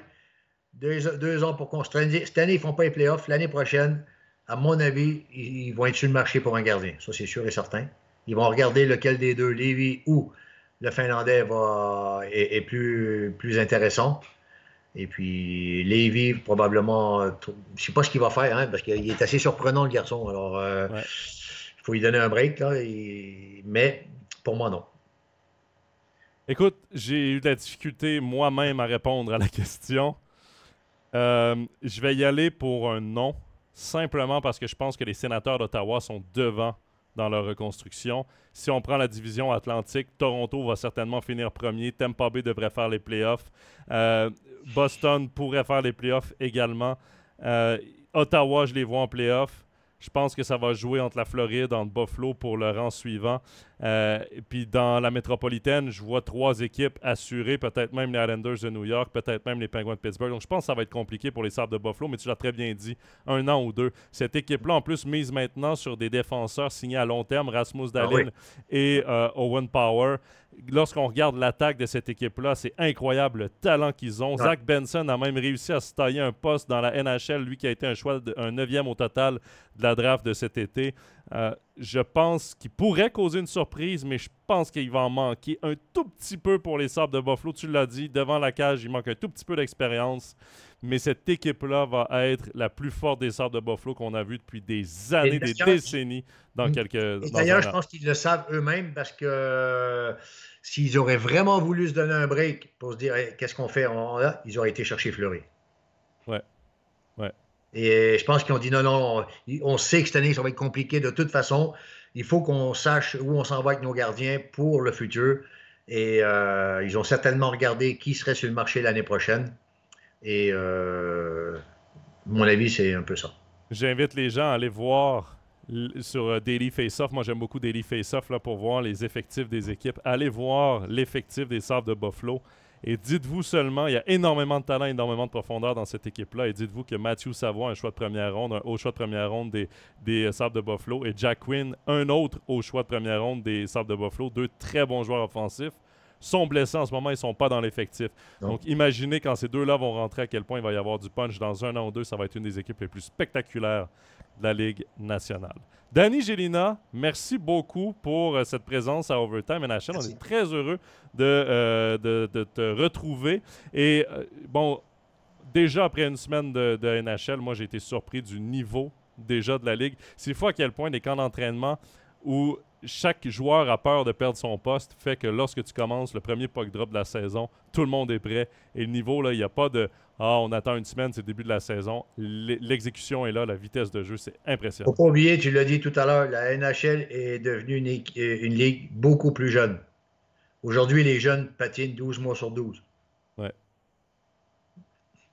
deux, ans pour construire. Cette année, ils ne font pas les playoffs. L'année prochaine, à mon avis, ils vont être sur le marché pour un gardien. Ça, c'est sûr et certain. Ils vont regarder lequel des deux, Lévi ou le Finlandais, va, est, plus, plus intéressant. Et puis, Lévi, probablement, je ne sais pas ce qu'il va faire, hein, parce qu'il est assez surprenant, le garçon. Alors, euh, il faut lui donner un break, là, mais pour moi, non. Écoute, j'ai eu de la difficulté moi-même à répondre à la question. Euh, je vais y aller pour un non, simplement parce que je pense que les sénateurs d'Ottawa sont devant dans leur reconstruction. Si on prend la division Atlantique, Toronto va certainement finir premier. Tampa Bay devrait faire les playoffs. Euh, Boston pourrait faire les playoffs également. Euh, Ottawa, je les vois en playoffs. Je pense que ça va jouer entre la Floride, entre Buffalo pour le rang suivant. Euh, puis dans la métropolitaine, je vois trois équipes assurées, peut-être même les Islanders de New York, peut-être même les Penguins de Pittsburgh. Donc je pense que ça va être compliqué pour les Sabres de Buffalo, mais tu l'as très bien dit, un an ou deux. Cette équipe-là, en plus, mise maintenant sur des défenseurs signés à long terme, Rasmus ah Dahlin et euh, Owen Power lorsqu'on regarde l'attaque de cette équipe-là, c'est incroyable le talent qu'ils ont. Zach Benson a même réussi à se tailler un poste dans la NHL, lui qui a été un choix, de, un neuvième au total de la draft de cet été. Euh, je pense qu'il pourrait causer une surprise, mais je pense qu'il va en manquer un tout petit peu pour les Sabres de Buffalo. Tu l'as dit, devant la cage, il manque un tout petit peu d'expérience. mais cette équipe-là va être la plus forte des Sabres de Buffalo qu'on a vu depuis des années, des décennies dans quelques. D'ailleurs, je pense qu'ils le savent eux-mêmes parce que s'ils auraient vraiment voulu se donner un break pour se dire Hey, qu'est-ce qu'on fait on- là, ils auraient été chercher Fleury. Ouais. Ouais. Et je pense qu'ils ont dit non, non, on, on sait que cette année, ça va être compliqué de toute façon. Il faut qu'on sache où on s'en va avec nos gardiens pour le futur. Et euh, ils ont certainement regardé qui serait sur le marché l'année prochaine. Et euh, mon avis, c'est un peu ça. J'invite les gens à aller voir sur euh, Daily Face-Off. Moi, j'aime beaucoup Daily Face-Off pour voir les effectifs des équipes. Allez voir l'effectif des Sabres de Buffalo. Et dites-vous seulement, il y a énormément de talent, énormément de profondeur dans cette équipe-là. Et dites-vous que Matthew Savoie, un choix de première ronde, un haut choix de première ronde des, des euh, Sabres de Buffalo, et Jack Quinn, un autre haut choix de première ronde des Sabres de Buffalo, deux très bons joueurs offensifs, sont blessés en ce moment, ils ne sont pas dans l'effectif. Donc imaginez quand ces deux-là vont rentrer à quel point il va y avoir du punch dans un an ou deux. Ça va être une des équipes les plus spectaculaires de la Ligue nationale. Danny Gélina, merci beaucoup pour euh, cette présence à Overtime NHL. On est très heureux de, euh, de, de te retrouver. Et euh, bon, déjà après une semaine de, de NHL, moi j'ai été surpris du niveau déjà de la Ligue. C'est fou à quel point des camps d'entraînement où chaque joueur a peur de perdre son poste fait que lorsque tu commences le premier puck drop de la saison, tout le monde est prêt. Et le niveau, là, il n'y a pas de Ah, on attend une semaine, c'est le début de la saison. L'e- L'exécution est là, la vitesse de jeu, c'est impressionnant. Faut pas oublier, tu l'as dit tout à l'heure, la NHL est devenue une, euh, une ligue beaucoup plus jeune. Aujourd'hui, les jeunes patinent 12 mois sur 12. Ouais.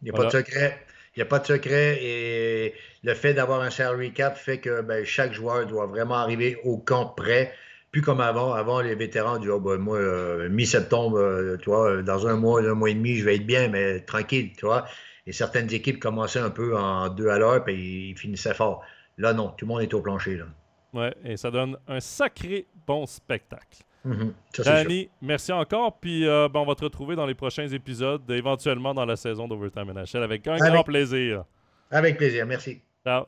Il n'y a Voilà. pas de secret. Il n'y a pas de secret et le fait d'avoir un salary cap fait que ben, chaque joueur doit vraiment arriver au camp prêt. Plus comme avant. Avant, les vétérans disaient oh, ben, Moi, euh, mi-septembre, euh, vois, dans un mois, un mois et demi, je vais être bien, mais tranquille, tu vois. Et certaines équipes commençaient un peu en deux à l'heure puis ils finissaient fort. Là, non, tout le monde est au plancher. Là. Ouais, et ça donne un sacré bon spectacle. C'est sûr. Danny, merci encore. Puis euh, ben, on va te retrouver dans les prochains épisodes, éventuellement dans la saison d'Overtime NHL, avec un Avec- grand plaisir. Avec plaisir, merci. Ciao.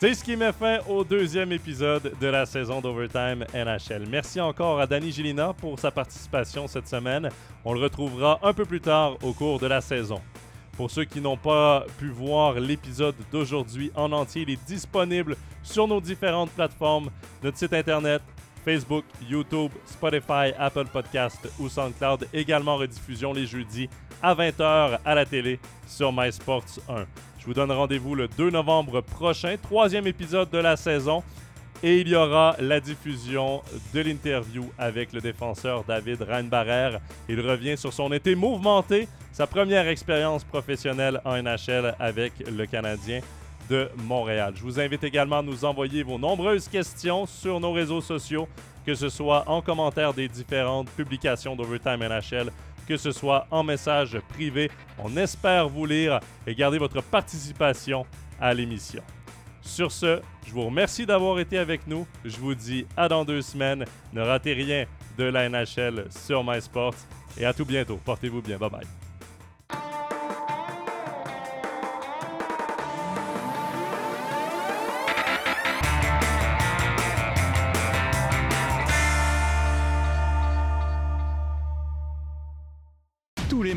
C'est ce qui met fin au deuxième épisode de la saison d'Overtime NHL. Merci encore à Danny Gélina pour sa participation cette semaine. On le retrouvera un peu plus tard au cours de la saison. Pour ceux qui n'ont pas pu voir l'épisode d'aujourd'hui en entier, il est disponible sur nos différentes plateformes, notre site internet, Facebook, YouTube, Spotify, Apple Podcast ou SoundCloud. Également rediffusion les jeudis à 20h à la télé sur MySports 1. Je vous donne rendez-vous le 2 novembre prochain, troisième épisode de la saison. Et il y aura la diffusion de l'interview avec le défenseur David Reinbarer. Il revient sur son été mouvementé, sa première expérience professionnelle en NHL avec le Canadien de Montréal. Je vous invite également à nous envoyer vos nombreuses questions sur nos réseaux sociaux, que ce soit en commentaire des différentes publications d'Overtime NHL, que ce soit en message privé. On espère vous lire et garder votre participation à l'émission. Sur ce, je vous remercie d'avoir été avec nous. Je vous dis à dans deux semaines. Ne ratez rien de la NHL sur MySports. Et à tout bientôt. Portez-vous bien. Bye bye.